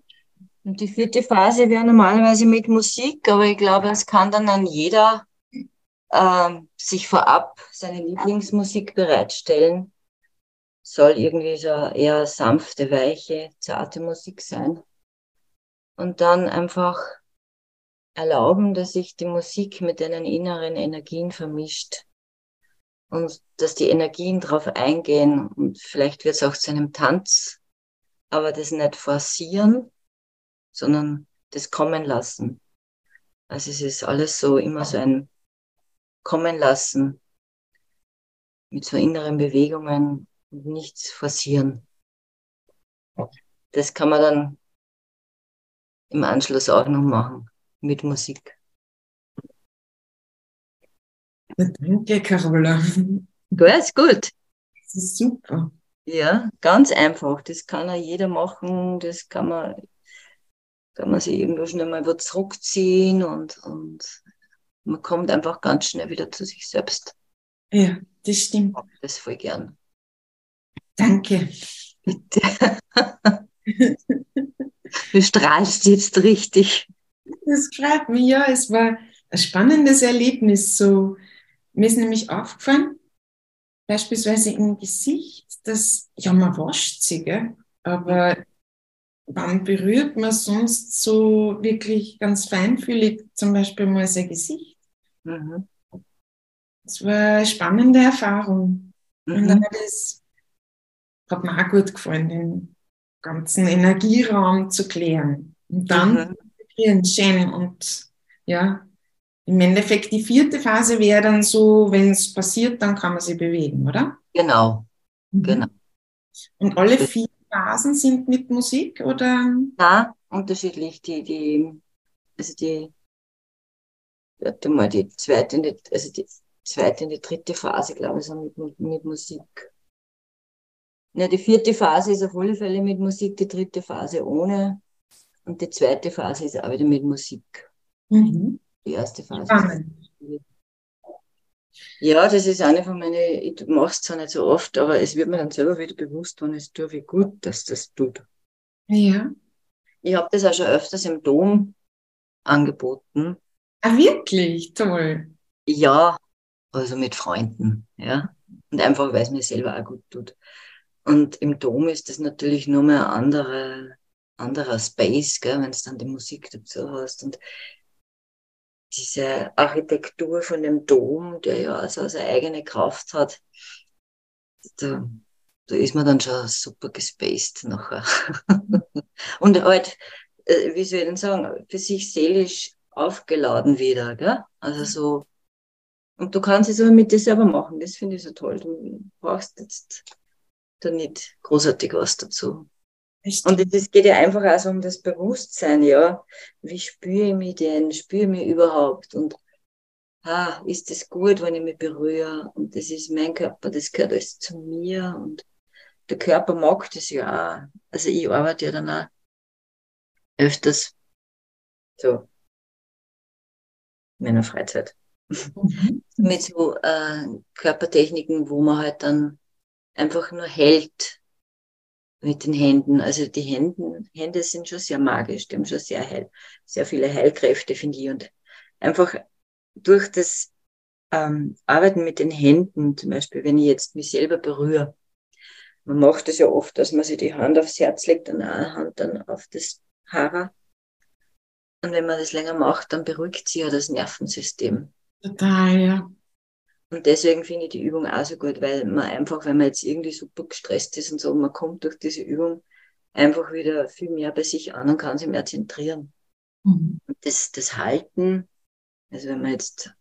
Speaker 3: Und die vierte Phase wäre normalerweise mit Musik, aber ich glaube, es kann dann an jeder äh, sich vorab seine Lieblingsmusik bereitstellen. Soll irgendwie so eher sanfte, weiche, zarte Musik sein. Und dann einfach erlauben, dass sich die Musik mit deinen inneren Energien vermischt und dass die Energien darauf eingehen und vielleicht wird es auch zu einem Tanz, aber das nicht forcieren, sondern das kommen lassen. Also es ist alles so immer so ein kommen lassen mit so inneren Bewegungen und nichts forcieren. Das kann man dann im Anschluss auch noch machen mit Musik.
Speaker 2: Danke, Carola.
Speaker 3: Gut, ist gut.
Speaker 2: Das ist super.
Speaker 3: Ja, ganz einfach. Das kann ja jeder machen. Das kann man, kann man sich irgendwo schnell mal wieder zurückziehen und, und man kommt einfach ganz schnell wieder zu sich selbst.
Speaker 2: Ja, das stimmt.
Speaker 3: Ich das voll gern.
Speaker 2: Danke.
Speaker 3: Bitte. du strahlst jetzt richtig.
Speaker 2: Das freut mich, ja. Es war ein spannendes Erlebnis. So, mir ist nämlich aufgefallen, beispielsweise im Gesicht, dass, ja, man wascht sich, gell? aber wann berührt man sonst so wirklich ganz feinfühlig zum Beispiel mal sein Gesicht? Mhm. Das war eine spannende Erfahrung. Mhm. Und dann hat es, hat mir auch gut gefallen, den ganzen Energieraum zu klären. Und dann mhm. schön und ja, im Endeffekt die vierte Phase wäre dann so, wenn es passiert, dann kann man sich bewegen, oder?
Speaker 3: Genau. Genau.
Speaker 2: Und alle vier Phasen sind mit Musik oder?
Speaker 3: Ja, unterschiedlich. Die, die, also die, warte mal, die zweite, die, also die zweite und die dritte Phase, glaube ich, sind mit, mit Musik. Ja, die vierte Phase ist auf alle Fälle mit Musik, die dritte Phase ohne. Und die zweite Phase ist auch wieder mit Musik. Mhm. Die erste Phase. Spannend. Ja, das ist eine von meinen, ich mache es zwar nicht so oft, aber es wird mir dann selber wieder bewusst, wenn es tue, wie gut dass das tut.
Speaker 2: Ja.
Speaker 3: Ich habe das auch schon öfters im Dom angeboten.
Speaker 2: Ah, wirklich? Toll.
Speaker 3: Ja, also mit Freunden, ja. Und einfach, weil es mir selber auch gut tut. Und im Dom ist das natürlich nur mehr ein anderer, anderer Space, gell, wenn es dann die Musik dazu hast. Und diese Architektur von dem Dom, der ja also seine eigene Kraft hat, da, da ist man dann schon super gespaced nachher. und halt, äh, wie soll ich denn sagen, für sich seelisch aufgeladen wieder, gell? Also so, und du kannst es aber mit dir selber machen, das finde ich so toll. Du brauchst jetzt da nicht großartig was dazu. Und es geht ja einfach auch so um das Bewusstsein, ja. Wie spüre ich mich denn? Spüre ich mich überhaupt? Und ah, ist das gut, wenn ich mich berühre? Und das ist mein Körper, das gehört alles zu mir. Und der Körper mag das ja auch. Also ich arbeite ja dann auch öfters so in meiner Freizeit. Mhm. Mit so äh, Körpertechniken, wo man halt dann einfach nur hält mit den Händen. Also die Händen, Hände sind schon sehr magisch, die haben schon sehr heil, sehr viele Heilkräfte, finde ich. Und einfach durch das ähm, Arbeiten mit den Händen, zum Beispiel, wenn ich jetzt mich selber berühre, man macht es ja oft, dass man sich die Hand aufs Herz legt und eine Hand dann auf das Haar. Und wenn man das länger macht, dann beruhigt sich ja das Nervensystem.
Speaker 2: Total, ja.
Speaker 3: Und deswegen finde ich die Übung auch so gut, weil man einfach, wenn man jetzt irgendwie super gestresst ist und so, man kommt durch diese Übung einfach wieder viel mehr bei sich an und kann sich mehr zentrieren. Mhm. Und das, das Halten, also wenn man jetzt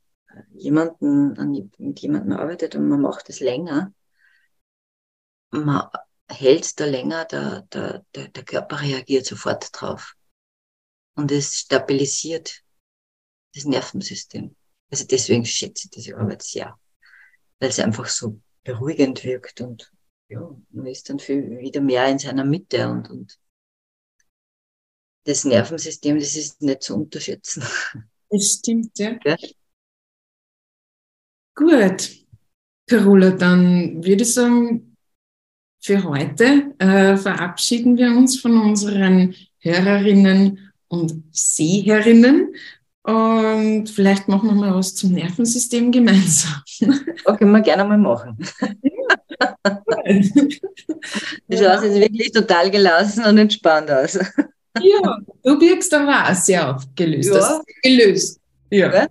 Speaker 3: jemanden, mit jemandem arbeitet und man macht das länger, man hält da länger, der, der, der, der Körper reagiert sofort drauf. Und es stabilisiert das Nervensystem. Also deswegen schätze ich diese Arbeit sehr weil es einfach so beruhigend wirkt und ja, man ist dann viel wieder mehr in seiner Mitte und, und das Nervensystem, das ist nicht zu unterschätzen.
Speaker 2: Das stimmt, ja. ja. Gut. Carola, dann würde ich sagen, für heute äh, verabschieden wir uns von unseren Hörerinnen und Seherinnen. Und vielleicht machen wir mal was zum Nervensystem gemeinsam.
Speaker 3: Das können wir gerne mal machen. Das schaut jetzt wirklich total gelassen und entspannt aus.
Speaker 2: Ja, du wirkst aber auch sehr aufgelöst.
Speaker 3: Ja.
Speaker 2: Das ist gelöst. Ja.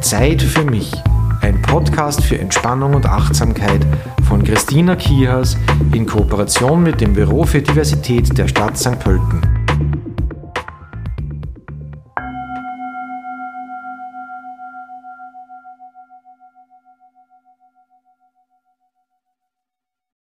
Speaker 1: Zeit für mich. Ein Podcast für Entspannung und Achtsamkeit von Christina Kihas in Kooperation mit dem Büro für Diversität der Stadt St. Pölten.